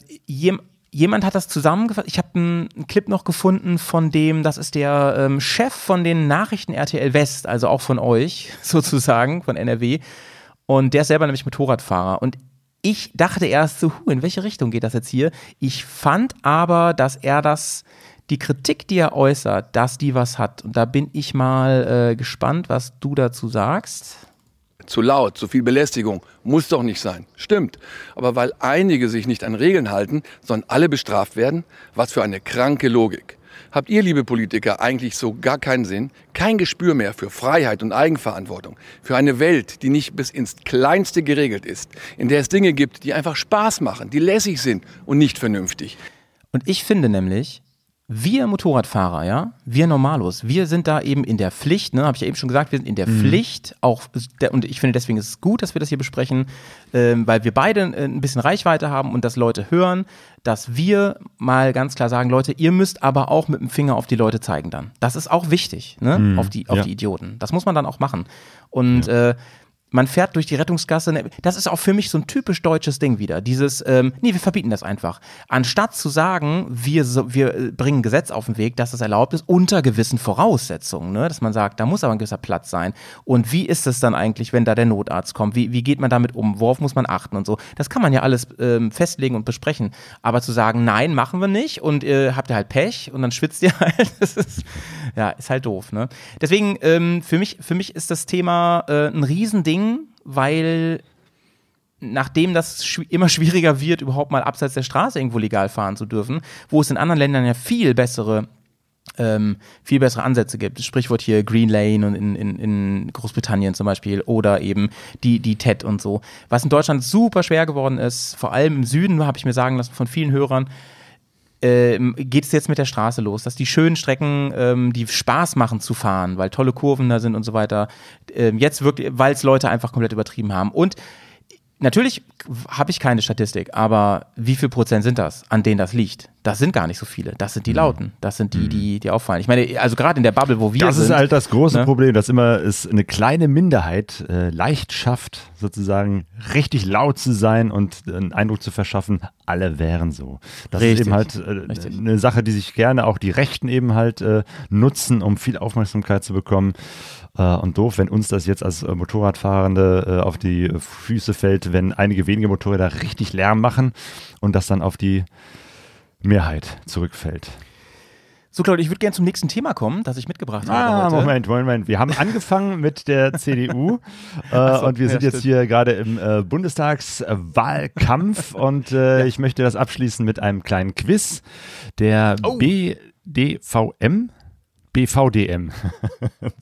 jemand hat das zusammengefasst. Ich habe einen Clip noch gefunden von dem, das ist der ähm, Chef von den Nachrichten RTL West, also auch von euch sozusagen, von NRW. Und der ist selber nämlich Motorradfahrer. Und ich dachte erst so, in welche Richtung geht das jetzt hier? Ich fand aber, dass er das, die Kritik, die er äußert, dass die was hat. Und da bin ich mal äh, gespannt, was du dazu sagst zu laut, zu viel Belästigung. Muss doch nicht sein. Stimmt. Aber weil einige sich nicht an Regeln halten, sollen alle bestraft werden? Was für eine kranke Logik. Habt ihr, liebe Politiker, eigentlich so gar keinen Sinn, kein Gespür mehr für Freiheit und Eigenverantwortung, für eine Welt, die nicht bis ins Kleinste geregelt ist, in der es Dinge gibt, die einfach Spaß machen, die lässig sind und nicht vernünftig? Und ich finde nämlich, wir Motorradfahrer, ja, wir Normalos, wir sind da eben in der Pflicht, ne, habe ich ja eben schon gesagt, wir sind in der mhm. Pflicht, auch, und ich finde deswegen ist es gut, dass wir das hier besprechen, ähm, weil wir beide äh, ein bisschen Reichweite haben und dass Leute hören, dass wir mal ganz klar sagen, Leute, ihr müsst aber auch mit dem Finger auf die Leute zeigen dann. Das ist auch wichtig, ne, mhm. auf, die, auf ja. die Idioten. Das muss man dann auch machen. Und ja. äh, man fährt durch die Rettungsgasse. Ne, das ist auch für mich so ein typisch deutsches Ding wieder. Dieses, ähm, nee, wir verbieten das einfach. Anstatt zu sagen, wir, wir äh, bringen Gesetz auf den Weg, dass das erlaubt ist, unter gewissen Voraussetzungen. Ne? Dass man sagt, da muss aber ein gewisser Platz sein. Und wie ist es dann eigentlich, wenn da der Notarzt kommt? Wie, wie geht man damit um? Worauf muss man achten und so? Das kann man ja alles ähm, festlegen und besprechen. Aber zu sagen, nein, machen wir nicht und äh, habt ihr halt Pech und dann schwitzt ihr halt, das ist, ja, ist halt doof. Ne? Deswegen, ähm, für, mich, für mich ist das Thema äh, ein Riesending Ding, weil nachdem das sch immer schwieriger wird, überhaupt mal abseits der Straße irgendwo legal fahren zu dürfen, wo es in anderen Ländern ja viel bessere ähm, viel bessere Ansätze gibt. Sprichwort hier Green Lane und in, in, in Großbritannien zum Beispiel oder eben die, die TED und so. Was in Deutschland super schwer geworden ist, vor allem im Süden, habe ich mir sagen lassen von vielen Hörern, ähm, geht es jetzt mit der Straße los, dass die schönen Strecken, ähm, die Spaß machen zu fahren, weil tolle Kurven da sind und so weiter, ähm, jetzt wirklich, weil es Leute einfach komplett übertrieben haben. Und natürlich habe ich keine Statistik, aber wie viel Prozent sind das, an denen das liegt? Das sind gar nicht so viele. Das sind die mhm. Lauten. Das sind die, die, die auffallen. Ich meine, also gerade in der Bubble, wo wir das sind. Das ist halt das große ne? Problem, dass immer es eine kleine Minderheit äh, leicht schafft, sozusagen richtig laut zu sein und einen Eindruck zu verschaffen, alle wären so. Das Richtig. ist eben halt äh, eine Sache, die sich gerne auch die Rechten eben halt äh, nutzen, um viel Aufmerksamkeit zu bekommen. Äh, und doof, wenn uns das jetzt als äh, Motorradfahrende äh, auf die Füße fällt, wenn einige wenige Motorräder richtig Lärm machen und das dann auf die Mehrheit zurückfällt. So, Claudia, ich würde gerne zum nächsten Thema kommen, das ich mitgebracht habe. Ah, heute. Moment, Moment. Wir haben angefangen mit der CDU äh, so, und wir sind ja, jetzt hier gerade im äh, Bundestagswahlkampf und äh, ja. ich möchte das abschließen mit einem kleinen Quiz. Der oh. BDVM, BVDM,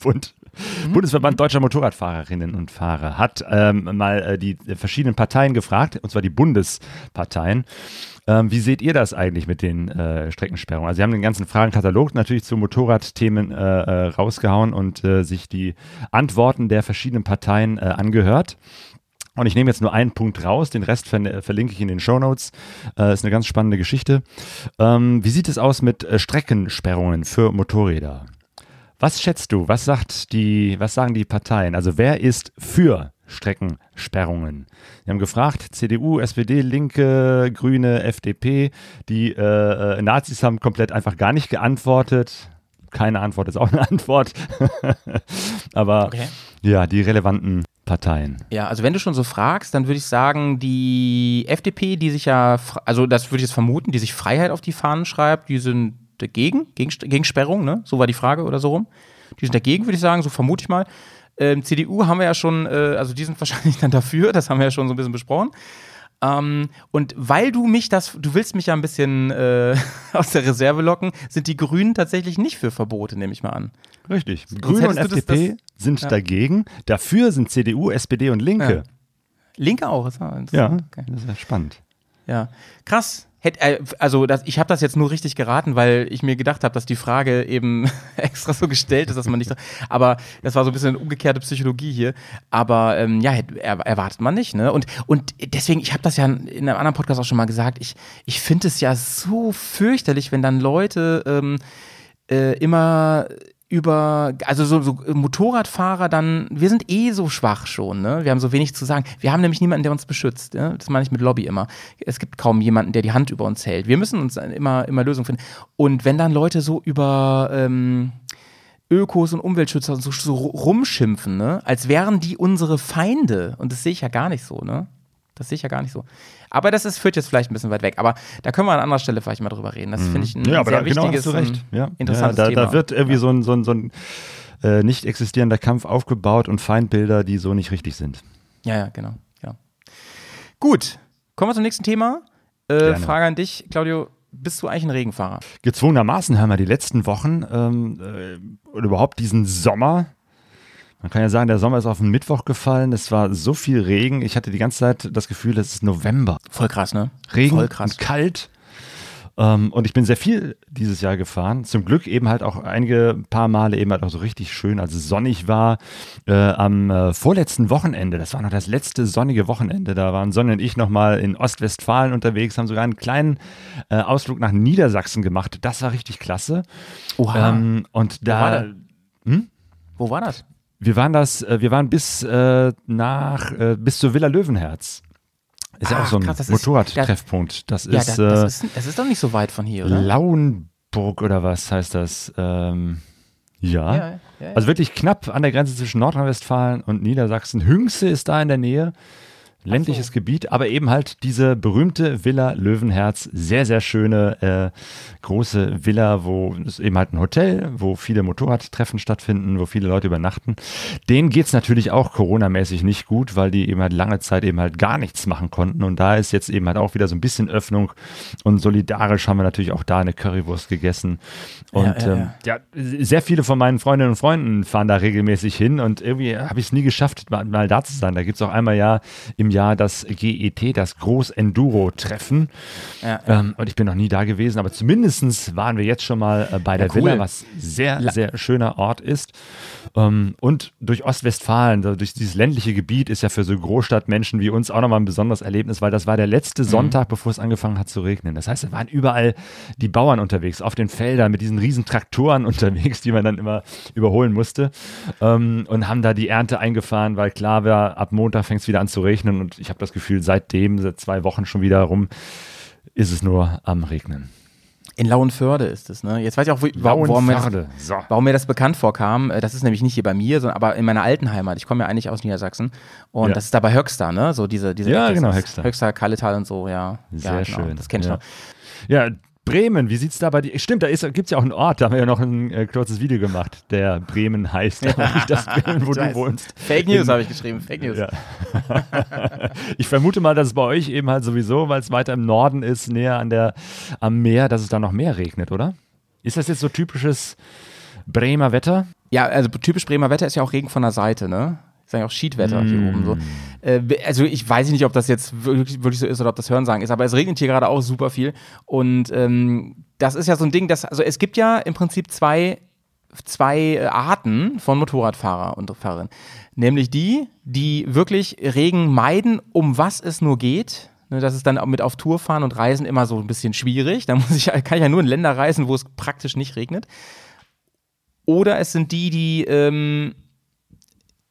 Bund, mhm. Bundesverband Deutscher Motorradfahrerinnen und Fahrer, hat ähm, mal äh, die verschiedenen Parteien gefragt, und zwar die Bundesparteien. Ähm, wie seht ihr das eigentlich mit den äh, Streckensperrungen? Also, Sie haben den ganzen Fragenkatalog natürlich zu Motorradthemen äh, äh, rausgehauen und äh, sich die Antworten der verschiedenen Parteien äh, angehört. Und ich nehme jetzt nur einen Punkt raus, den Rest ver verlinke ich in den Show Notes. Äh, ist eine ganz spannende Geschichte. Ähm, wie sieht es aus mit äh, Streckensperrungen für Motorräder? Was schätzt du? Was sagt die, was sagen die Parteien? Also wer ist für Streckensperrungen. Wir haben gefragt, CDU, SPD, Linke, Grüne, FDP. Die äh, äh, Nazis haben komplett einfach gar nicht geantwortet. Keine Antwort ist auch eine Antwort. Aber okay. ja, die relevanten Parteien. Ja, also wenn du schon so fragst, dann würde ich sagen, die FDP, die sich ja, also das würde ich jetzt vermuten, die sich Freiheit auf die Fahnen schreibt, die sind dagegen, gegen, gegen Sperrung, ne? So war die Frage oder so rum. Die sind dagegen, würde ich sagen, so vermute ich mal. Ähm, CDU haben wir ja schon, äh, also die sind wahrscheinlich dann dafür, das haben wir ja schon so ein bisschen besprochen. Ähm, und weil du mich das, du willst mich ja ein bisschen äh, aus der Reserve locken, sind die Grünen tatsächlich nicht für Verbote, nehme ich mal an. Richtig. Grüne und du das- FDP das- sind ja. dagegen. Dafür sind CDU, SPD und Linke. Linke auch, ist ja Ja. Okay. das ist ja spannend. Ja, krass. Hätt, äh, also das, ich habe das jetzt nur richtig geraten, weil ich mir gedacht habe, dass die Frage eben extra so gestellt ist, dass man nicht. Aber das war so ein bisschen umgekehrte Psychologie hier. Aber ähm, ja, er, erwartet man nicht. Ne? Und, und deswegen, ich habe das ja in einem anderen Podcast auch schon mal gesagt. Ich, ich finde es ja so fürchterlich, wenn dann Leute ähm, äh, immer über, also so, so Motorradfahrer dann, wir sind eh so schwach schon, ne? Wir haben so wenig zu sagen. Wir haben nämlich niemanden, der uns beschützt. Ja? Das meine ich mit Lobby immer. Es gibt kaum jemanden, der die Hand über uns hält. Wir müssen uns immer, immer Lösungen finden. Und wenn dann Leute so über ähm, Ökos und Umweltschützer so, so rumschimpfen, ne? als wären die unsere Feinde. Und das sehe ich ja gar nicht so, ne? Das sehe ich ja gar nicht so. Aber das ist, führt jetzt vielleicht ein bisschen weit weg. Aber da können wir an anderer Stelle vielleicht mal drüber reden. Das finde ich ein Ja, aber sehr da, genau wichtiges, du recht. Ja. interessantes ja, da, Thema. da wird irgendwie so ein, so ein, so ein äh, nicht existierender Kampf aufgebaut und Feindbilder, die so nicht richtig sind. Ja, ja, genau. genau. Gut, kommen wir zum nächsten Thema. Äh. Frage an dich, Claudio. Bist du eigentlich ein Regenfahrer? Gezwungenermaßen haben wir die letzten Wochen ähm, äh, oder überhaupt diesen Sommer. Man kann ja sagen, der Sommer ist auf den Mittwoch gefallen. Es war so viel Regen. Ich hatte die ganze Zeit das Gefühl, es ist November. Voll krass, ne? Regen Voll krass. und kalt. Ähm, und ich bin sehr viel dieses Jahr gefahren. Zum Glück eben halt auch einige paar Male eben halt auch so richtig schön, als es sonnig war. Äh, am äh, vorletzten Wochenende, das war noch das letzte sonnige Wochenende, da waren Sonne und ich nochmal in Ostwestfalen unterwegs, haben sogar einen kleinen äh, Ausflug nach Niedersachsen gemacht. Das war richtig klasse. Oha. Ähm, und da, war Wo war das? Wir waren das, äh, wir waren bis äh, nach, äh, bis zur Villa Löwenherz. Ist ja auch so ein krass, das ist- Motorradtreffpunkt. Das Ja, ist, das, äh, ist, das ist doch nicht so weit von hier, oder? Lauenburg oder was heißt das? Ähm, ja. Ja, ja, ja. Also wirklich knapp an der Grenze zwischen Nordrhein-Westfalen und Niedersachsen. Hünxe ist da in der Nähe. Ländliches Gebiet, aber eben halt diese berühmte Villa Löwenherz. Sehr, sehr schöne, äh, große Villa, wo es eben halt ein Hotel, wo viele Motorradtreffen stattfinden, wo viele Leute übernachten. Denen geht's natürlich auch Corona-mäßig nicht gut, weil die eben halt lange Zeit eben halt gar nichts machen konnten. Und da ist jetzt eben halt auch wieder so ein bisschen Öffnung. Und solidarisch haben wir natürlich auch da eine Currywurst gegessen. Und Ja, ja, ähm, ja, sehr viele von meinen Freundinnen und Freunden fahren da regelmäßig hin und irgendwie habe ich es nie geschafft, mal, mal da zu sein. Da gibt es auch einmal ja im Jahr das GET, das Groß-Enduro-Treffen. Ja, Ähm, und ich bin noch nie da gewesen, aber zumindest waren wir jetzt schon mal äh, bei der cool. Villa, was sehr, sehr schöner Ort ist. Ähm, und durch Ostwestfalen, so durch dieses ländliche Gebiet, ist ja für so Großstadtmenschen wie uns auch nochmal ein besonderes Erlebnis, weil das war der letzte Mhm. Sonntag, bevor es angefangen hat zu regnen. Das heißt, es waren überall die Bauern unterwegs, auf den Feldern mit diesen riesen Traktoren unterwegs, die man dann immer überholen musste. Ähm, und haben da die Ernte eingefahren, weil klar war, ab Montag fängt es wieder an zu regnen und ich habe das Gefühl, seitdem, seit zwei Wochen schon wieder rum, ist es nur am Regnen. In Lauenförde ist es, ne? Jetzt weiß ich auch, wo, warum, mir das. So. warum mir das bekannt vorkam. Äh, Das ist nämlich nicht hier bei mir, sondern aber in meiner alten Heimat. Ich komme ja eigentlich aus Niedersachsen. Und Ja. das ist da bei Höxter, ne? So diese, diese Ja, genau. Höxter. Höxter, Kalletal und so, ja. Sehr ja, genau, schön. Das kenn ich ja. noch. Ja, Bremen, wie sieht's da bei dir? Stimmt, da gibt es ja auch einen Ort, da haben wir ja noch ein äh, kurzes Video gemacht, der Bremen heißt, aber nicht das Bremen, wo du weiß. wohnst. Fake News habe ich geschrieben, Fake News. Ja. ich vermute mal, dass es bei euch eben halt sowieso, weil es weiter im Norden ist, näher an der, am Meer, dass es da noch mehr regnet, oder? Ist das jetzt so typisches Bremer Wetter? Ja, also typisch Bremer Wetter ist ja auch Regen von der Seite, ne? Ist ja auch Schiedwetter hier Mm. oben so. Äh, also ich weiß nicht, ob das jetzt wirklich, wirklich so ist oder ob das Hörensagen ist, aber es regnet hier gerade auch super viel. Und ähm, das ist ja so ein Ding, dass, also es gibt ja im Prinzip zwei, zwei äh, Arten von Motorradfahrer und Fahrerinnen. Nämlich die, die wirklich Regen meiden, um was es nur geht. Ne, Das ist dann mit auf Tour fahren und Reisen immer so ein bisschen schwierig. Da muss ich, kann ich ja nur in Länder reisen, wo es praktisch nicht regnet. Oder es sind die, die ähm,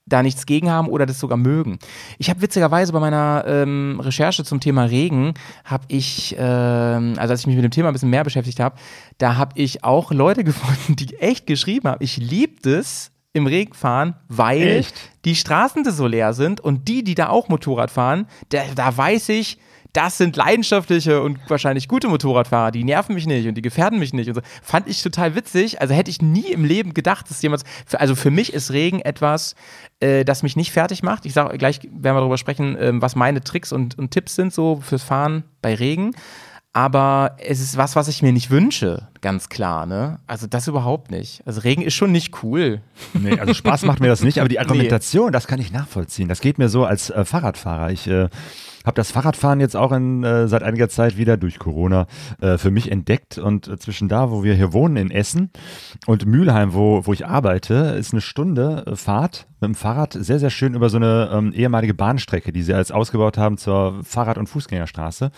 da nichts gegen haben oder das sogar mögen. Ich habe witzigerweise bei meiner ähm, Recherche zum Thema Regen, habe ich, ähm, also als ich mich mit dem Thema ein bisschen mehr beschäftigt habe, da habe ich auch Leute gefunden, die echt geschrieben haben, ich liebe es im Regen fahren, weil Echt? die Straßen so leer sind und die, die da auch Motorrad fahren, da, da weiß ich, das sind leidenschaftliche und wahrscheinlich gute Motorradfahrer, die nerven mich nicht und die gefährden mich nicht und so. Fand ich total witzig. Also hätte ich nie im Leben gedacht, dass jemand, also für mich ist Regen etwas, äh, das mich nicht fertig macht. Ich sage gleich, werden wir darüber sprechen, äh, was meine Tricks und, und Tipps sind so fürs Fahren bei Regen aber es ist was, was ich mir nicht wünsche, ganz klar, ne? Also das überhaupt nicht. Also Regen ist schon nicht cool. Nee, also Spaß macht mir das nicht, aber die Argumentation, nee. das kann ich nachvollziehen. Das geht mir so als äh, Fahrradfahrer. Ich äh, habe das Fahrradfahren jetzt auch in, äh, seit einiger Zeit wieder durch Corona äh, für mich entdeckt. Und äh, zwischen da, wo wir hier wohnen in Essen und Mülheim, wo, wo ich arbeite, ist eine Stunde äh, Fahrt mit dem Fahrrad sehr, sehr schön über so eine ähm, ehemalige Bahnstrecke, die sie als ausgebaut haben zur Fahrrad- und Fußgängerstraße.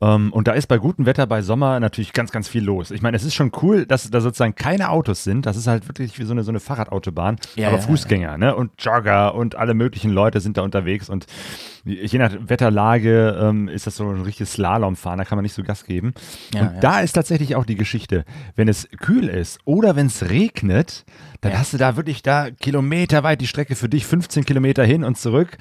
Ähm, und da ist bei gutem Wetter, bei Sommer natürlich ganz, ganz viel los. Ich meine, es ist schon cool, dass da sozusagen keine Autos sind. Das ist halt wirklich wie so eine, so eine Fahrradautobahn, ja, aber ja, Fußgänger ja. Ne? und Jogger und alle möglichen Leute sind da unterwegs und je nach Wetterlage ähm, ist das so ein richtiges Slalomfahren, da kann man nicht so Gas geben. Und da ist tatsächlich auch die Geschichte, wenn es kühl ist oder wenn es regnet, dann ja. hast du da wirklich da kilometerweit die Strecke für dich, 15 Kilometer hin und zurück.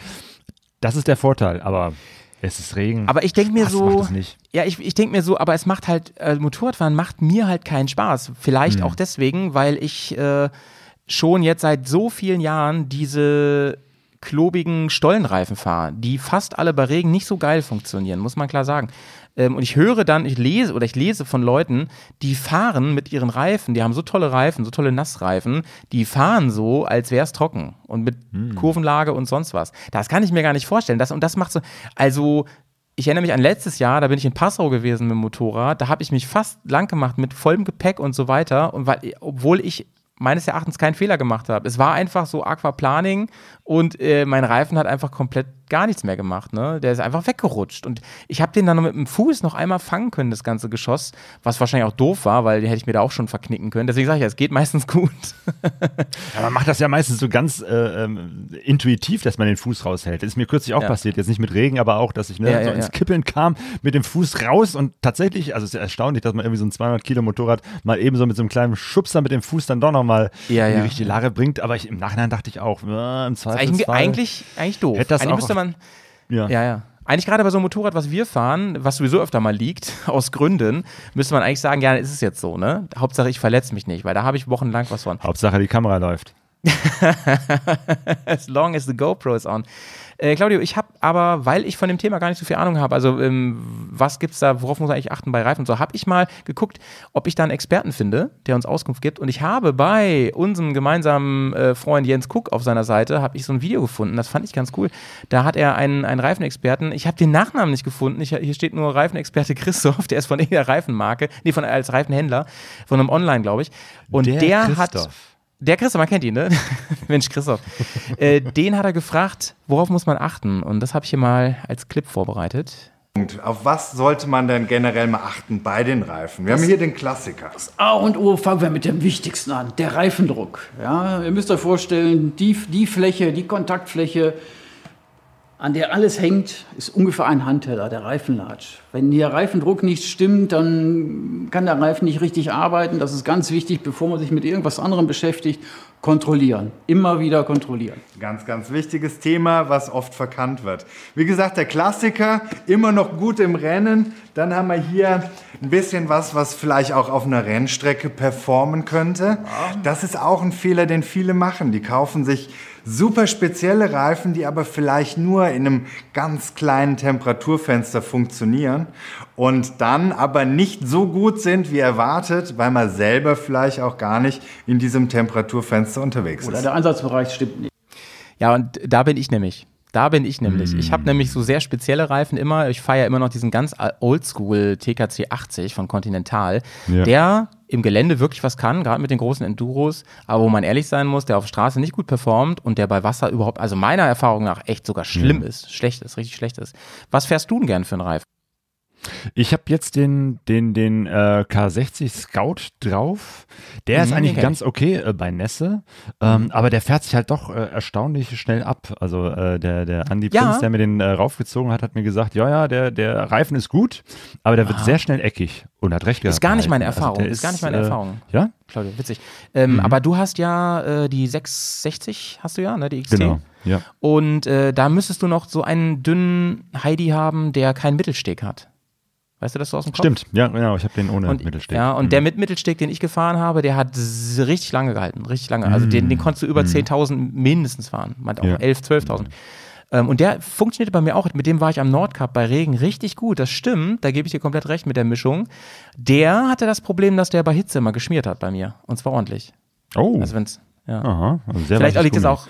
Das ist der Vorteil, aber es ist Regen. Aber ich denke mir so, ja, ich, ich denke mir so, aber es macht halt, äh, Motorradfahren macht mir halt keinen Spaß. Vielleicht hm. auch deswegen, weil ich äh, schon jetzt seit so vielen Jahren diese klobigen Stollenreifen fahre, die fast alle bei Regen nicht so geil funktionieren, muss man klar sagen. Ähm, und ich höre dann, ich lese oder ich lese von Leuten, die fahren mit ihren Reifen, die haben so tolle Reifen, so tolle Nassreifen, die fahren so, als wäre es trocken und mit hm. Kurvenlage und sonst was. Das kann ich mir gar nicht vorstellen. Das, und das macht so, also ich erinnere mich an letztes Jahr, da bin ich in Passau gewesen mit dem Motorrad, da habe ich mich fast lang gemacht mit vollem Gepäck und so weiter. Und weil, obwohl ich meines Erachtens keinen Fehler gemacht habe. Es war einfach so Aquaplaning und äh, mein Reifen hat einfach komplett gar nichts mehr gemacht. Ne? Der ist einfach weggerutscht. Und ich habe den dann mit dem Fuß noch einmal fangen können, das ganze Geschoss, was wahrscheinlich auch doof war, weil den hätte ich mir da auch schon verknicken können. Deswegen sage ich ja, es geht meistens gut. ja, man macht das ja meistens so ganz äh, ähm, intuitiv, dass man den Fuß raushält. Das ist mir kürzlich auch ja. passiert, jetzt nicht mit Regen, aber auch, dass ich ne, ja, so ins Kippeln kam, mit dem Fuß raus und tatsächlich, also es ist ja erstaunlich, dass man irgendwie so ein 200 Kilo Motorrad mal eben so mit so einem kleinen Schubser mit dem Fuß dann doch nochmal ja, in die richtige Lage bringt. Aber ich, im Nachhinein dachte ich auch, im Zweifelsfall. Eigentlich, eigentlich doof. Hätte das eigentlich müsste man ja. Ja, ja. Eigentlich gerade bei so einem Motorrad, was wir fahren, was sowieso öfter mal liegt, aus Gründen, müsste man eigentlich sagen, ja, ist es jetzt so, ne? Hauptsache, ich verletze mich nicht, weil da habe ich wochenlang was von. Hauptsache, die Kamera läuft. as long as the GoPro is on. Äh, Claudio, ich habe aber, weil ich von dem Thema gar nicht so viel Ahnung habe, also ähm, was es da, worauf muss man eigentlich achten bei Reifen und so, habe ich mal geguckt, ob ich da einen Experten finde, der uns Auskunft gibt. Und ich habe bei unserem gemeinsamen äh, Freund Jens Cook auf seiner Seite, habe ich so ein Video gefunden, das fand ich ganz cool. Da hat er einen, einen Reifenexperten, ich habe den Nachnamen nicht gefunden, ich, hier steht nur Reifenexperte Christoph, der ist von irgendeiner Reifenmarke, nee, von, als Reifenhändler, von einem Online, glaube ich. Und der, der hat der Christoph, man kennt ihn, ne? Mensch, Christoph. Äh, den hat er gefragt, worauf muss man achten? Und das habe ich hier mal als Clip vorbereitet. Und auf was sollte man denn generell mal achten bei den Reifen? Wir das haben hier den Klassiker. Das A und O fangen wir mit dem Wichtigsten an, der Reifendruck. Ja, ihr müsst euch vorstellen, die, die Fläche, die Kontaktfläche an der alles hängt, ist ungefähr ein Handteller, der Reifenlatsch. Wenn der Reifendruck nicht stimmt, dann kann der Reifen nicht richtig arbeiten. Das ist ganz wichtig, bevor man sich mit irgendwas anderem beschäftigt. Kontrollieren. Immer wieder kontrollieren. Ganz, ganz wichtiges Thema, was oft verkannt wird. Wie gesagt, der Klassiker, immer noch gut im Rennen. Dann haben wir hier ein bisschen was, was vielleicht auch auf einer Rennstrecke performen könnte. Das ist auch ein Fehler, den viele machen. Die kaufen sich super spezielle Reifen, die aber vielleicht nur in einem ganz kleinen Temperaturfenster funktionieren und dann aber nicht so gut sind wie erwartet, weil man selber vielleicht auch gar nicht in diesem Temperaturfenster unterwegs ist. Oder der Ansatzbereich stimmt nicht. Ja, und da bin ich nämlich. Da bin ich nämlich. Mm. Ich habe nämlich so sehr spezielle Reifen immer. Ich fahre ja immer noch diesen ganz oldschool TKC 80 von Continental, ja. der im Gelände wirklich was kann, gerade mit den großen Enduros, aber wo man ehrlich sein muss, der auf Straße nicht gut performt und der bei Wasser überhaupt, also meiner Erfahrung nach, echt sogar schlimm ja. ist, schlecht ist, richtig schlecht ist. Was fährst du denn gern für einen Reifen? Ich habe jetzt den, den, den äh, K60 Scout drauf. Der mhm, ist eigentlich okay. ganz okay äh, bei Nässe, ähm, mhm. aber der fährt sich halt doch äh, erstaunlich schnell ab. Also äh, der, der Andi ja. Prinz, der mir den äh, raufgezogen hat, hat mir gesagt, ja, ja, der, der Reifen ist gut, aber der Aha. wird sehr schnell eckig und hat recht gehabt. Ist gar nicht meine Erfahrung. Also ist, ist, gar nicht meine äh, Erfahrung. Ja? Claudio, witzig. Ähm, mhm. Aber du hast ja die 660, hast du ja, ne, die XT. Genau. Ja. Und da müsstest du noch so einen dünnen Heidi haben, der keinen Mittelsteg hat. Weißt du das so aus dem Kopf? Stimmt, ja, genau. Ich habe den ohne Und, Mittelsteg. Ja, und Mhm. der mit Mittelsteg, den ich gefahren habe, der hat richtig lange gehalten, richtig lange. Also den, den konntest du über 10.000 mindestens fahren, meint auch Mhm. Ja. 11, 12.000. Ähm, und der funktionierte bei mir auch. Mit dem war ich am Nordkap bei Regen richtig gut. Das stimmt, da gebe ich dir komplett recht mit der Mischung. Der hatte das Problem, dass der bei Hitze immer geschmiert hat bei mir. Und zwar ordentlich. Oh, Also wenn's, ja. aha. Also sehr Vielleicht liegt es auch,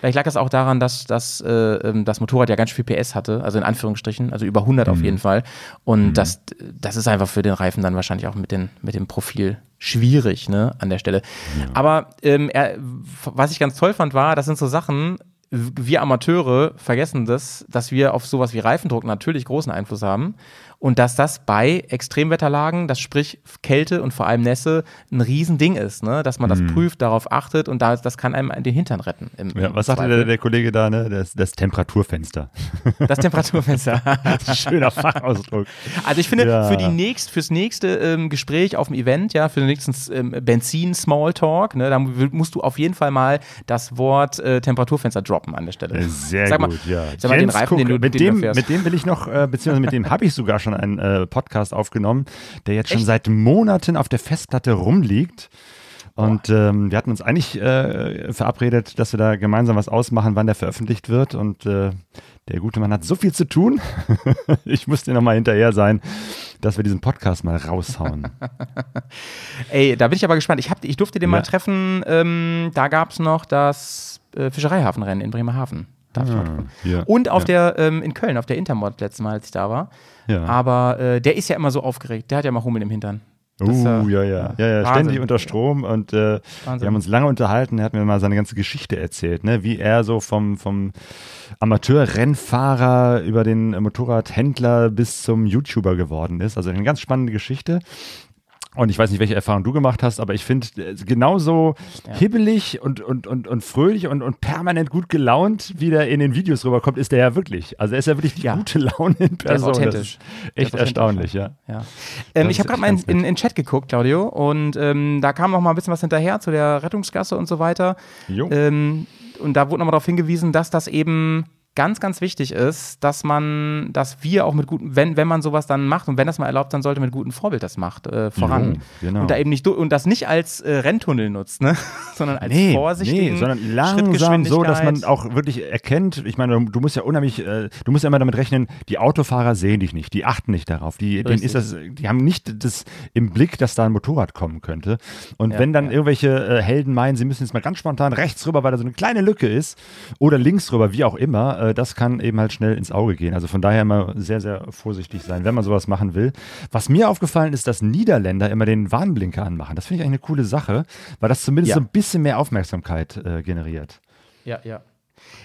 vielleicht lag es auch daran, dass, dass äh, ähm, das Motorrad ja ganz viel PS hatte, also in Anführungsstrichen, also über 100 Mhm. auf jeden Fall. Und das, das ist einfach für den Reifen dann wahrscheinlich auch mit, den, mit dem Profil schwierig, ne, an der Stelle. Aber ähm, er, was ich ganz toll fand, war, das sind so Sachen, wir Amateure vergessen das, dass wir auf sowas wie Reifendruck natürlich großen Einfluss haben und dass das bei Extremwetterlagen, das sprich Kälte und vor allem Nässe, ein Riesending ist, ne? dass man das prüft, darauf achtet und da, das kann einem den Hintern retten. Im, Ja, was sagte Zweifel. der, der Kollege da, ne? Das, das Temperaturfenster. Das Temperaturfenster. Schöner Fachausdruck. Also ich finde, Ja. für die nächst, fürs nächste ähm, Gespräch auf dem Event, ja, für den nächsten ähm, Benzin-Smalltalk, ne, da mu- musst du auf jeden Fall mal das Wort äh, Temperaturfenster droppen an der Stelle. Sehr Sag mal, gut, ja. Sag mal, den Jens, Reifen, guck, den du, mit, den dem, du mit dem will ich noch, äh, beziehungsweise mit dem habe ich sogar schon einen äh, Podcast aufgenommen, der jetzt schon seit Monaten auf der Festplatte rumliegt. Und ähm, wir hatten uns eigentlich äh, verabredet, dass wir da gemeinsam was ausmachen, wann der veröffentlicht wird. Und äh, der gute Mann hat so viel zu tun. ich musste nochmal hinterher sein, dass wir diesen Podcast mal raushauen. Ey, da bin ich aber gespannt. Ich, hab, ich durfte den Ja. mal treffen. Ähm, da gab es noch das äh, Fischereihafenrennen in Bremerhaven. Darf ich mal treffen. ja. Und auf ja. der, ähm, in Köln, auf der Intermod letztes Mal, als ich da war. Ja. Aber äh, der ist ja immer so aufgeregt. Der hat ja immer Hummeln im Hintern. Das, Uh, ja, ja, ja, ja, Wahnsinn. ständig unter Strom und äh, wir haben uns lange unterhalten. Er hat mir mal seine ganze Geschichte erzählt, ne? wie er so vom, vom Amateur-Rennfahrer über den Motorradhändler bis zum YouTuber geworden ist. Also eine ganz spannende Geschichte. Und ich weiß nicht, welche Erfahrung du gemacht hast, aber ich finde, äh, genauso hibbelig und, und, und, und fröhlich und, und permanent gut gelaunt, wie der in den Videos rüberkommt, ist der ja wirklich. Also er ist ja wirklich die Ja. gute Laune in Der ist Person. authentisch. Das ist echt ist erstaunlich, ja. Ja. Ähm, ich habe gerade mal in den Chat geguckt, Claudio, und ähm, da kam noch mal ein bisschen was hinterher zu der Rettungsgasse und so weiter. Jo. Ähm, und da wurde nochmal darauf hingewiesen, dass das eben ganz, ganz wichtig ist, dass man, dass wir auch mit guten, wenn, wenn man sowas dann macht und wenn das mal erlaubt sein sollte, mit gutem Vorbild das macht, äh, voran. Jo, genau. Und da eben nicht und das nicht als äh, Renntunnel nutzt, ne? sondern als vorsichtigen Nee, sondern langsam so, dass man auch wirklich erkennt, ich meine, du musst ja unheimlich, äh, du musst ja immer damit rechnen, die Autofahrer sehen dich nicht, die achten nicht darauf, die, denen ist das, die haben nicht das im Blick, dass da ein Motorrad kommen könnte. Und wenn dann irgendwelche äh, Helden meinen, sie müssen jetzt mal ganz spontan rechts rüber, weil da so eine kleine Lücke ist, oder links rüber, wie auch immer, äh, das kann eben halt schnell ins Auge gehen. Also von daher immer sehr, sehr vorsichtig sein, wenn man sowas machen will. Was mir aufgefallen ist, dass Niederländer immer den Warnblinker anmachen. Das finde ich eigentlich eine coole Sache, weil das zumindest Ja. so ein bisschen mehr Aufmerksamkeit äh, generiert. Ja, ja.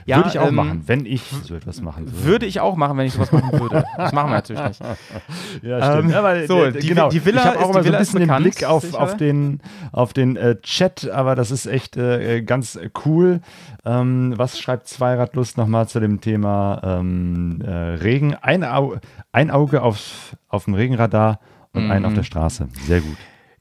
Ja, würde ich auch ähm, machen, wenn ich so etwas machen würde. Würde ich auch machen, wenn ich sowas machen würde. Das machen wir natürlich nicht. Ja, Ähm, Ja, weil, so, die- genau. die Villa ich habe auch immer so ein bisschen den bekannt, Blick auf, sicher. auf den, auf den äh, Chat, aber das ist echt äh, ganz cool. Ähm, was schreibt Zweiradlust nochmal zu dem Thema ähm, äh, Regen? Ein, Au ein Auge auf, auf dem Regenradar und ein auf Mhm. der Straße. Sehr gut.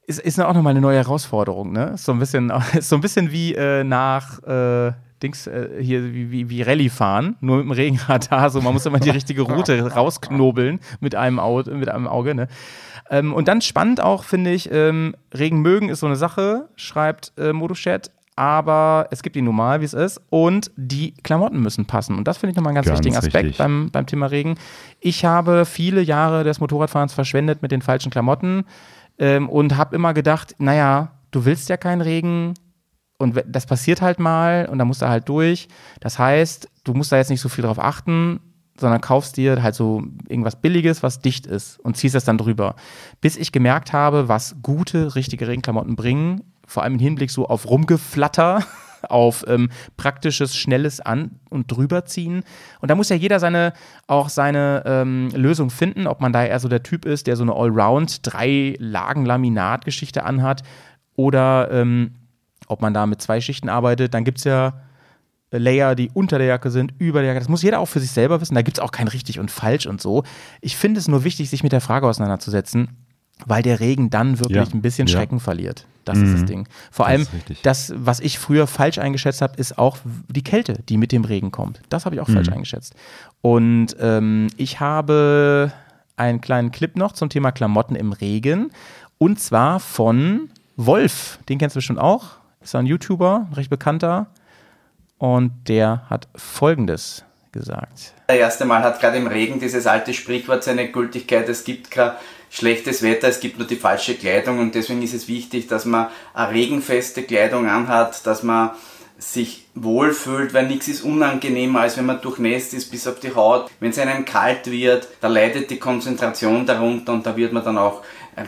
Ist, ist auch nochmal eine neue Herausforderung, ne? Ist so ein bisschen, ist so ein bisschen wie äh, nach äh, Dings äh, hier wie, wie, wie Rallye fahren, nur mit dem Regenradar. So, man muss immer die richtige Route rausknobeln mit einem, Au mit einem Auge, ne? Ähm, und dann spannend auch, finde ich, ähm, Regen mögen ist so eine Sache, schreibt äh, Moduchat, aber es gibt ihn nun mal, wie es ist. Und die Klamotten müssen passen. Und das finde ich nochmal einen ganz, Ganz wichtigen Aspekt richtig. beim, beim Thema Regen. Ich habe viele Jahre des Motorradfahrens verschwendet mit den falschen Klamotten ähm, und habe immer gedacht, naja, du willst ja keinen Regen und das passiert halt mal und da musst du halt durch. Das heißt, du musst da jetzt nicht so viel drauf achten, sondern kaufst dir halt so irgendwas Billiges, was dicht ist und ziehst das dann drüber. Bis ich gemerkt habe, was gute, richtige Regenklamotten bringen, vor allem im Hinblick so auf Rumgeflatter, auf ähm, praktisches, schnelles An- und drüberziehen. Und da muss ja jeder seine, auch seine ähm, Lösung finden, ob man da eher so der Typ ist, der so eine Allround drei Lagen Laminat-Geschichte anhat oder ähm, ob man da mit zwei Schichten arbeitet. Dann gibt es ja Layer, die unter der Jacke sind, über der Jacke. Das muss jeder auch für sich selber wissen. Da gibt es auch kein richtig und falsch und so. Ich finde es nur wichtig, sich mit der Frage auseinanderzusetzen, weil der Regen dann wirklich Ja, ein bisschen ja. Schrecken verliert. Das ist das Mhm. Ding. Vor Das allem, das, was ich früher falsch eingeschätzt habe, ist auch die Kälte, die mit dem Regen kommt. Das habe ich auch falsch Mhm. eingeschätzt. Und ähm, ich habe einen kleinen Clip noch zum Thema Klamotten im Regen. Und zwar von Wolf. Den kennst du bestimmt auch. Ist ein YouTuber, ein recht bekannter. Und der hat Folgendes gesagt. Das erste Mal hat gerade im Regen dieses alte Sprichwort seine Gültigkeit. Es gibt kein schlechtes Wetter, es gibt nur die falsche Kleidung und deswegen ist es wichtig, dass man eine regenfeste Kleidung anhat, dass man sich wohlfühlt, weil nichts ist unangenehmer, als wenn man durchnässt ist bis auf die Haut. Wenn es einem kalt wird, da leidet die Konzentration darunter und da wird man dann auch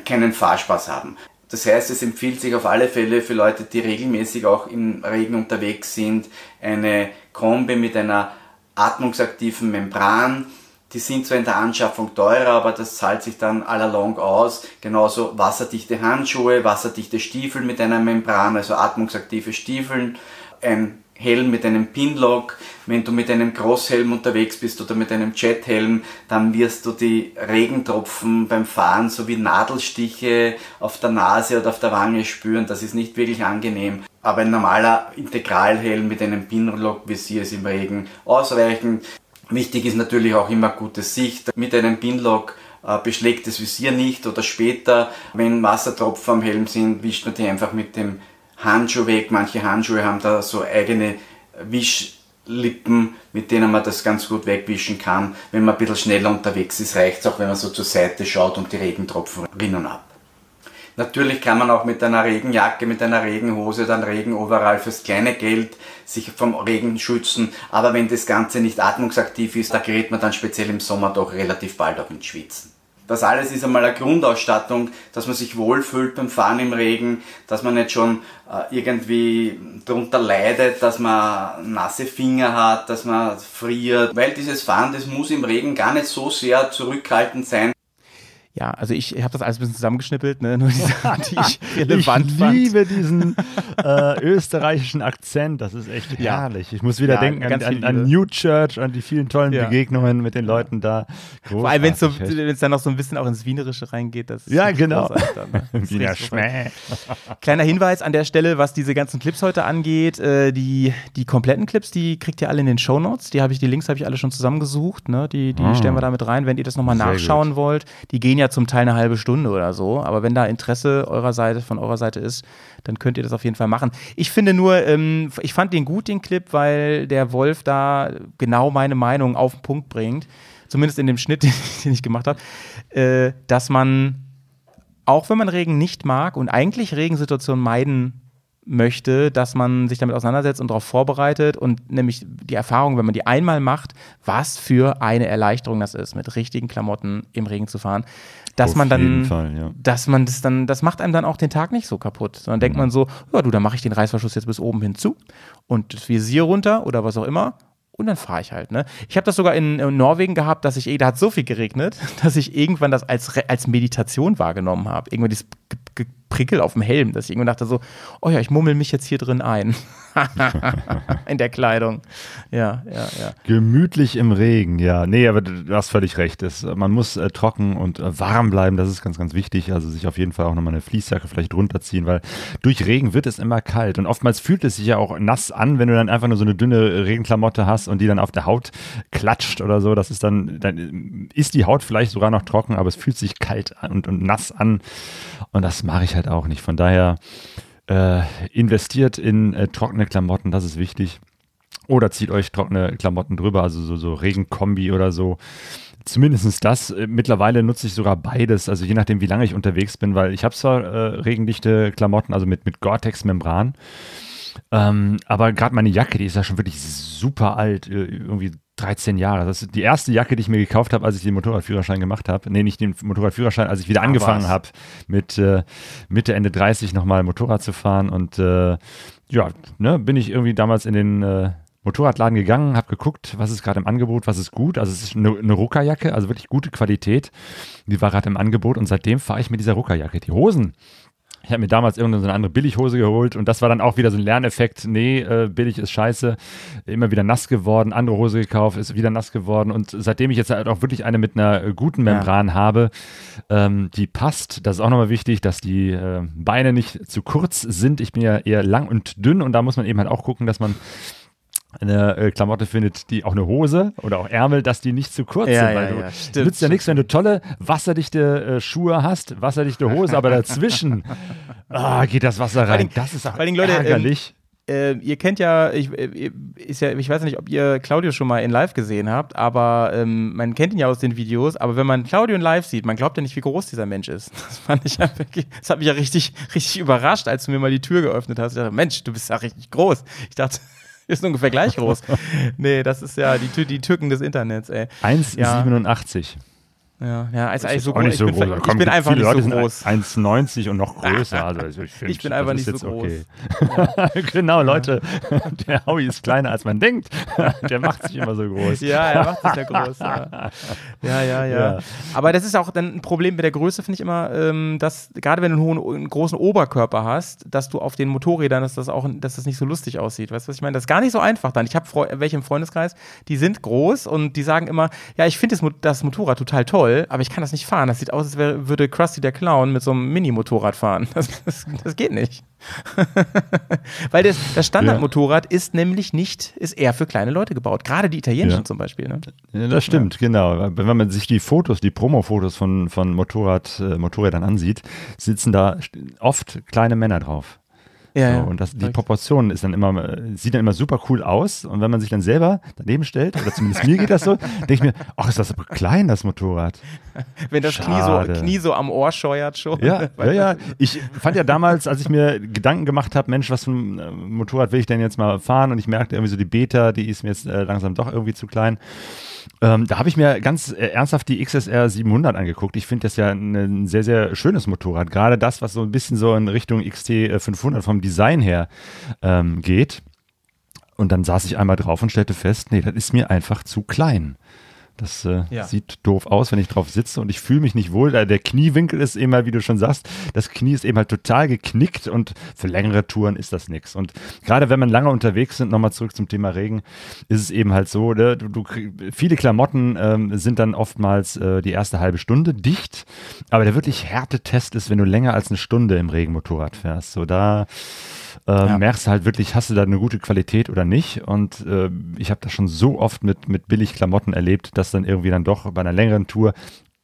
keinen Fahrspaß haben. Das heißt, es empfiehlt sich auf alle Fälle für Leute, die regelmäßig auch im Regen unterwegs sind, eine Kombi mit einer atmungsaktiven Membran. Die sind zwar in der Anschaffung teurer, aber das zahlt sich dann allalong aus. Genauso wasserdichte Handschuhe, wasserdichte Stiefel mit einer Membran, also atmungsaktive Stiefeln, ein Helm mit einem Pinlock. Wenn du mit einem Großhelm unterwegs bist oder mit einem Jethelm, dann wirst du die Regentropfen beim Fahren sowie Nadelstiche auf der Nase oder auf der Wange spüren. Das ist nicht wirklich angenehm. Aber ein normaler Integralhelm mit einem Pinlock-Visier ist im Regen ausreichend. Wichtig ist natürlich auch immer gute Sicht. Mit einem Pinlock äh, beschlägt das Visier nicht oder später, wenn Wassertropfen am Helm sind, wischt man die einfach mit dem Handschuh weg. Manche Handschuhe haben da so eigene Wischlippen, mit denen man das ganz gut wegwischen kann. Wenn man ein bisschen schneller unterwegs ist, reicht es auch, wenn man so zur Seite schaut und die Regentropfen rinnen ab. Natürlich kann man auch mit einer Regenjacke, mit einer Regenhose, dann Regenoverall fürs kleine Geld sich vom Regen schützen. Aber wenn das Ganze nicht atmungsaktiv ist, da gerät man dann speziell im Sommer doch relativ bald auch ins Schwitzen. Das alles ist einmal eine Grundausstattung, dass man sich wohlfühlt beim Fahren im Regen, dass man nicht schon äh, irgendwie darunter leidet, dass man nasse Finger hat, dass man friert. Weil dieses Fahren, das muss im Regen gar nicht so sehr zurückhaltend sein. Ja, also ich, ich habe das alles ein bisschen zusammengeschnippelt, ne? nur die Sachen, die ich relevant ich fand. liebe diesen äh, österreichischen Akzent, das ist echt Ja. herrlich. Ich muss wieder Ja, denken an, an, an. New Church, an die vielen tollen Ja. Begegnungen mit den Leuten da. Vor allem, wenn es so, Großartig, wenn's dann noch so ein bisschen auch ins Wienerische reingeht. Das ist Ja, genau. großartig Dann, ne? Wiener großartig. Schmäh. Kleiner Hinweis an der Stelle, was diese ganzen Clips heute angeht. Äh, die, die kompletten Clips, die kriegt ihr alle in den Shownotes. Die habe ich, die Links habe ich alle schon zusammengesucht. Ne? Die, die Ah. stellen wir da mit rein, wenn ihr das nochmal nachschauen gut. wollt. Die gehen ja zum Teil eine halbe Stunde oder so. Aber wenn da Interesse eurer Seite, von eurer Seite ist, dann könnt ihr das auf jeden Fall machen. Ich finde nur, ähm, ich fand den gut, den Clip, weil der Wolf da genau meine Meinung auf den Punkt bringt. Zumindest in dem Schnitt, den, ich gemacht habe, äh, dass man auch wenn man Regen nicht mag und eigentlich Regensituationen meiden möchte, dass man sich damit auseinandersetzt und darauf vorbereitet und nämlich die Erfahrung, wenn man die einmal macht, was für eine Erleichterung das ist, mit richtigen Klamotten im Regen zu fahren, dass Auf man dann, Fall, ja. dass man das dann, das macht einem dann auch den Tag nicht so kaputt, sondern denkt man so, ja du, dann mache ich den Reißverschluss jetzt bis oben hin zu und das Visier runter oder was auch immer und dann fahre ich halt, ne? Ich habe das sogar in, in Norwegen gehabt, dass ich, eh- da hat so viel geregnet, dass ich irgendwann das als, als Meditation wahrgenommen habe. Irgendwann dieses Prickel auf dem Helm, dass ich irgendwann dachte so, oh ja, ich mummel mich jetzt hier drin ein. in der Kleidung. Ja, ja, ja. Gemütlich im Regen, ja. Nee, aber du hast völlig recht. Es, man muss äh, trocken und äh, warm bleiben, das ist ganz, ganz wichtig. Also sich auf jeden Fall auch nochmal eine Fließjacke vielleicht runterziehen, weil durch Regen wird es immer kalt. Und oftmals fühlt es sich ja auch nass an, wenn du dann einfach nur so eine dünne Regenklamotte hast und die dann auf der Haut klatscht oder so. Das ist dann, dann ist die Haut vielleicht sogar noch trocken, aber es fühlt sich kalt und, und nass an. Und das mache ich halt auch nicht. Von daher äh, investiert in äh, trockene Klamotten, das ist wichtig. Oder zieht euch trockene Klamotten drüber, also so, so Regenkombi oder so. Zumindest das. Äh, Mittlerweile nutze ich sogar beides, also je nachdem, wie lange ich unterwegs bin, weil ich habe zwar äh, regendichte Klamotten, also mit, mit Gore-Tex-Membran, ähm, aber gerade meine Jacke, die ist ja schon wirklich super alt, äh, irgendwie 13 Jahre. Das ist die erste Jacke, die ich mir gekauft habe, als ich den Motorradführerschein gemacht habe. Nee, nicht den Motorradführerschein, als ich wieder Ach, angefangen was. habe, mit äh, Mitte, Ende 30 nochmal Motorrad zu fahren. Und äh, ja, ne, bin ich irgendwie damals in den äh, Motorradladen gegangen, habe geguckt, was ist gerade im Angebot, was ist gut. Also es ist eine, eine Ruckerjacke, also wirklich gute Qualität. Die war gerade im Angebot und seitdem fahre ich mit dieser Ruckerjacke. Die Hosen, Ich habe mir damals irgendeine so eine andere Billighose geholt und das war dann auch wieder so ein Lerneffekt. Nee, äh, billig ist scheiße. Immer wieder nass geworden, andere Hose gekauft, ist wieder nass geworden. Und seitdem ich jetzt halt auch wirklich eine mit einer äh, guten Membran ja. habe, ähm, die passt, das ist auch nochmal wichtig, dass die äh, Beine nicht zu kurz sind. Ich bin ja eher lang und dünn und da muss man eben halt auch gucken, dass man eine äh, Klamotte findet, die auch eine Hose oder auch Ärmel, dass die nicht zu kurz ja, sind. Weil ja, du ja, stimmt, nützt ja nichts, wenn du tolle, wasserdichte äh, Schuhe hast, wasserdichte Hose, aber dazwischen ah, geht das Wasser rein. das ist auch Leute, ähm, ärgerlich. Ähm, äh, ihr kennt ja ich, äh, ist ja, ich weiß nicht, ob ihr Claudio schon mal in live gesehen habt, aber ähm, man kennt ihn ja aus den Videos. Aber wenn man Claudio in live sieht, man glaubt ja nicht, wie groß dieser Mensch ist. Das fand ich ja wirklich, das hat mich ja richtig, richtig überrascht, als du mir mal die Tür geöffnet hast. Ich dachte, Mensch, du bist ja richtig groß. Ich dachte, ist ungefähr gleich groß. nee, das ist ja die, die Türken des Internets, ey. 1,87. Ja. Ja, ja, ist Das eigentlich so auch nicht groß. so Ich bin, groß. ich bin einfach nicht Leute so groß. 1,90 und noch größer. Also ich, find, Ich bin einfach nicht so groß. Okay. genau, Leute. Der Howie ist kleiner, als man denkt. Der macht sich immer so groß. Ja, er macht sich ja groß. Ja. Ja, ja, ja, Ja. Aber das ist auch dann ein Problem mit der Größe, finde ich immer, ähm, dass gerade wenn du einen, hohen, einen großen Oberkörper hast, dass du auf den Motorrädern, dass das auch, dass das nicht so lustig aussieht. Weißt du, was ich meine? Das ist gar nicht so einfach dann. Ich habe welche im Freundeskreis, die sind groß und die sagen immer, ja, ich finde das, das Motorrad total toll, aber ich kann das nicht fahren. Das sieht aus, als wäre, würde Krusty der Clown mit so einem Mini-Motorrad fahren. Das, das, das geht nicht. Weil das, das Standardmotorrad ist nämlich nicht, ist eher für kleine Leute gebaut. Gerade die italienischen Ja. zum Beispiel. Ne? Ja, das stimmt, genau. Wenn man sich die Fotos, die Promo-Fotos von, von Motorrad, äh, Motorrädern ansieht, sitzen da oft kleine Männer drauf. Ja, so, und das, die. Proportion ist dann immer, sieht dann immer super cool aus. Und wenn man sich dann selber daneben stellt, oder zumindest mir geht das so, denke ich mir, ach, ist das aber klein, das Motorrad. Wenn das Knie so, Knie so am Ohr scheuert schon. Ja, ja, ja. Ich fand ja damals, als ich mir Gedanken gemacht habe, Mensch, was für ein äh, Motorrad will ich denn jetzt mal fahren? Und ich merkte irgendwie so, die Beta, die ist mir jetzt äh, langsam doch irgendwie zu klein. Ähm, da habe ich mir ganz äh, ernsthaft die XSR 700 angeguckt. Ich finde das ja ein, ein sehr, sehr schönes Motorrad. Gerade das, was so ein bisschen so in Richtung XT äh, 500 vom Design her ähm, geht. Und dann saß ich einmal drauf und stellte fest, nee, das ist mir einfach zu klein. Das äh, Ja. sieht doof aus, wenn ich drauf sitze und ich fühle mich nicht wohl. Da Der Kniewinkel ist eben halt, wie du schon sagst, das Knie ist eben halt total geknickt und für längere Touren ist das nichts. Und gerade wenn man lange unterwegs sind, nochmal zurück zum Thema Regen, ist es eben halt so, ne, du, du, viele Klamotten ähm, sind dann oftmals äh, die erste halbe Stunde dicht, aber der wirklich Härtetest ist, wenn du länger als eine Stunde im Regenmotorrad fährst. So da ähm, Ja. merkst du halt wirklich, hast du da eine gute Qualität oder nicht. Und äh, ich habe das schon so oft mit, mit Billigklamotten erlebt, dass dann irgendwie dann doch bei einer längeren Tour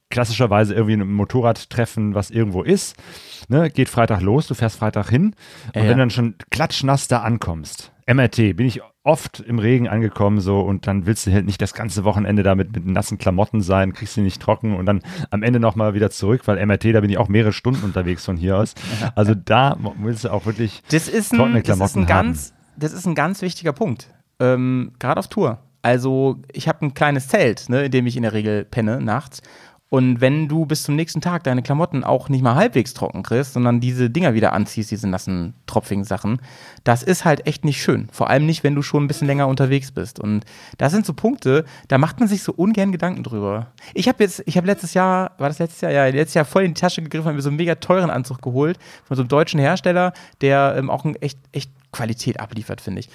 klassischerweise irgendwie ein Motorradtreffen, was irgendwo ist, ne, geht Freitag los, du fährst Freitag hin und Ja, wenn ja. du dann schon klatschnass da ankommst, MRT, bin ich oft im Regen angekommen so und dann willst du halt nicht das ganze Wochenende da mit, nassen Klamotten sein, kriegst sie nicht trocken und dann am Ende nochmal wieder zurück, weil MRT, da bin ich auch mehrere Stunden unterwegs von hier aus. Also da willst du auch wirklich Das ist ein, trockene das ist Klamotten ein ganz, das ist ein ganz wichtiger Punkt. Ähm, Gerade auf Tour. Also ich habe ein kleines Zelt, ne, in dem ich in der Regel penne nachts. Und wenn du bis zum nächsten Tag deine Klamotten auch nicht mal halbwegs trocken kriegst, sondern diese Dinger wieder anziehst, diese nassen, tropfigen Sachen, das ist halt echt nicht schön. Vor allem nicht, wenn du schon ein bisschen länger unterwegs bist. Und das sind so Punkte, da macht man sich so ungern Gedanken drüber. Ich habe jetzt, ich habe letztes Jahr, war das letztes Jahr? Ja, letztes Jahr voll in die Tasche gegriffen, habe mir so einen mega teuren Anzug geholt von so einem deutschen Hersteller, der ähm, auch ein echt, echt Qualität abliefert, finde ich.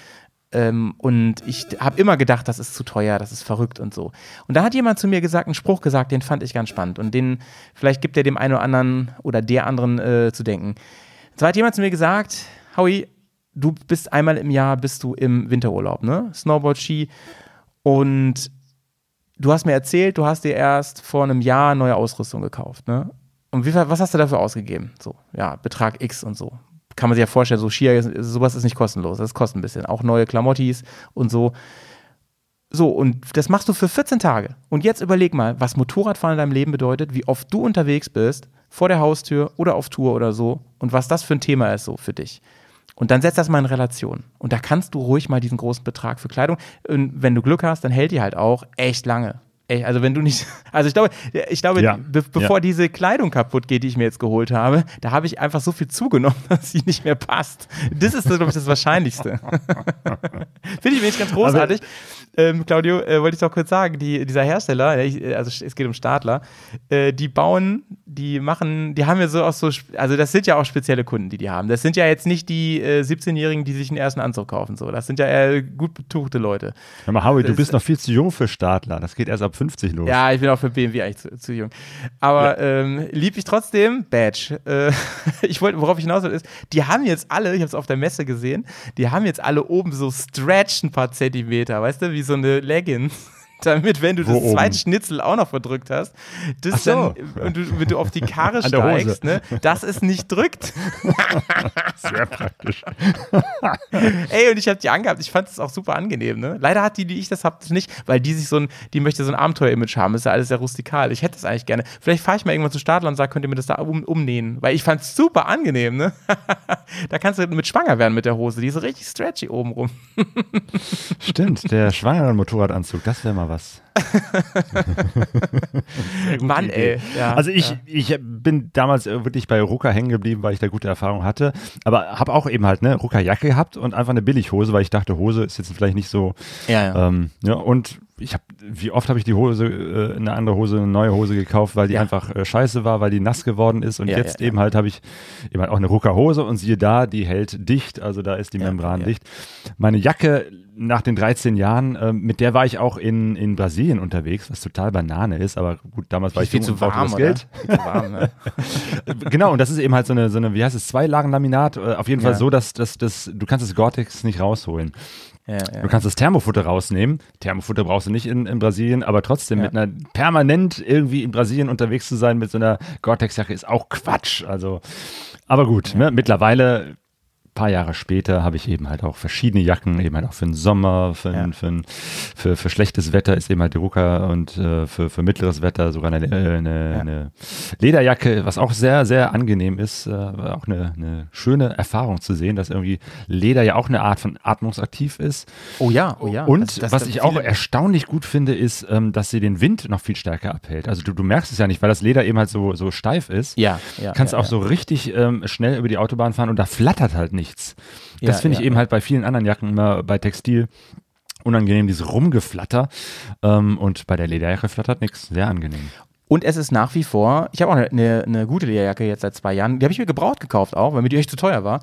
Ähm, und ich habe immer gedacht, das ist zu teuer, das ist verrückt und so. Und da hat jemand zu mir gesagt, einen Spruch gesagt, den fand ich ganz spannend. Und den, vielleicht gibt er dem einen oder anderen oder der anderen äh, zu denken. Und zwar hat jemand zu mir gesagt, Howie, du bist einmal im Jahr bist du im Winterurlaub, ne? Snowboard, Ski. Und du hast mir erzählt, du hast dir erst vor einem Jahr neue Ausrüstung gekauft, ne? Und wie, was hast du dafür ausgegeben? So, ja, Betrag X und so. Kann man sich ja vorstellen, so Skier, sowas ist nicht kostenlos. Das kostet ein bisschen. Auch neue Klamottis und so. So, und das machst du für 14 Tage. Und jetzt überleg mal, was Motorradfahren in deinem Leben bedeutet, wie oft du unterwegs bist, vor der Haustür oder auf Tour oder so, und was das für ein Thema ist so für dich. Und dann setz das mal in Relation. Und da kannst du ruhig mal diesen großen Betrag für Kleidung. Und wenn du Glück hast, dann hält die halt auch echt lange. Echt, Also wenn du nicht, also ich glaube, ich glaube, Ja. be bevor Ja. diese Kleidung kaputt geht, die ich mir jetzt geholt habe, da habe ich einfach so viel zugenommen, dass sie nicht mehr passt. Das ist, glaube ich, das Wahrscheinlichste. Finde ich übrigens ganz großartig. Ähm, Claudio, äh, wollte ich doch kurz sagen, die, dieser Hersteller, ja, ich, also es geht um Stadler, äh, die bauen, die machen, die haben ja so auch so, also das sind ja auch spezielle Kunden, die die haben. Das sind ja jetzt nicht die äh, 17-Jährigen, die sich einen ersten Anzug kaufen, so. Das sind ja eher gut betuchte Leute. Hör mal, Howie, du bist noch viel zu jung für Stadler. Das geht erst ab 50 los. Ja, ich bin auch für BMW eigentlich zu, zu jung. Aber ja. ähm, lieb ich trotzdem, Badge. Äh, ich wollte, worauf ich hinaus will, ist, die haben jetzt alle, ich habe es auf der Messe gesehen, die haben jetzt alle oben so Stretch ein paar Zentimeter, weißt du, wie so eine Leggings damit, wenn du Wo das zweite Schnitzel auch noch verdrückt hast, das so. dann, und du, wenn du auf die Karre steigst, ne, dass es nicht drückt. Sehr praktisch. Ey, und ich habe die angehabt. Ich fand es auch super angenehm. Ne? Leider hat die, die ich das habe, nicht, weil die sich so ein, die möchte so ein Abenteuer-Image haben. Das ist ja alles sehr rustikal. Ich hätte das eigentlich gerne. Vielleicht fahre ich mal irgendwann zu Stadler und sage, könnt ihr mir das da um, umnähen? Weil ich fand es super angenehm. Ne? da kannst du mit schwanger werden mit der Hose. Die ist richtig stretchy oben rum. Stimmt, der schwangeren Motorradanzug, das wäre mal was. Mann, ey. Ja, also ich, ja. ich bin damals wirklich bei Rucker hängen geblieben, weil ich da gute Erfahrungen hatte. Aber habe auch eben halt eine Rucker-Jacke gehabt und einfach eine Billighose, weil ich dachte, Hose ist jetzt vielleicht nicht so. Ja, ja. Ähm, ja und ich habe, wie oft habe ich die Hose, äh, eine andere Hose, eine neue Hose gekauft, weil die ja. einfach äh, scheiße war, weil die nass geworden ist. Und ja, jetzt ja, eben halt habe ich eben halt auch eine Rucker-Hose und siehe da, die hält dicht, also da ist die Membran dicht. Meine Jacke nach den 13 Jahren, äh, mit der war ich auch in, in Brasilien unterwegs, was total Banane ist, aber gut, damals war ich viel zu warm, das Geld. Viel zu warm, ne? genau, und das ist eben halt so eine, so eine wie heißt es, zwei Lagen Laminat, äh, auf jeden Fall so, dass, dass, dass du kannst das Gore-Tex nicht rausholen. Ja, ja. Du kannst das Thermofutter rausnehmen. Thermofutter brauchst du nicht in, in Brasilien, aber trotzdem ja. mit einer permanent irgendwie in Brasilien unterwegs zu sein mit so einer Gore-Tex-Jacke ist auch Quatsch. Also, aber gut, ne? mittlerweile paar Jahre später habe ich eben halt auch verschiedene Jacken, eben halt auch für den Sommer, für, ja. für, für, für, schlechtes Wetter ist eben halt die Rucker und äh, für, für mittleres Wetter sogar eine, äh, eine, ja. eine, Lederjacke, was auch sehr, sehr angenehm ist. Äh, auch eine, eine schöne Erfahrung zu sehen, dass irgendwie Leder ja auch eine Art von atmungsaktiv ist. Oh ja, oh ja. Und das, das was ich auch erstaunlich gut finde, ist, ähm, dass sie den Wind noch viel stärker abhält. Also du, du merkst es ja nicht, weil das Leder eben halt so, so steif ist. Ja, ja. Kannst auch so richtig ähm, schnell über die Autobahn fahren und da flattert halt nicht nichts. Das ja, finde ich ja, eben halt bei vielen anderen Jacken immer bei Textil unangenehm, dieses Rumgeflatter. Ähm, und bei der Lederjacke flattert nichts. Sehr angenehm. Und es ist nach wie vor, ich habe auch eine, eine, eine, gute Lederjacke jetzt seit zwei Jahren. Die habe ich mir gebraucht gekauft auch, weil mir die echt zu teuer war.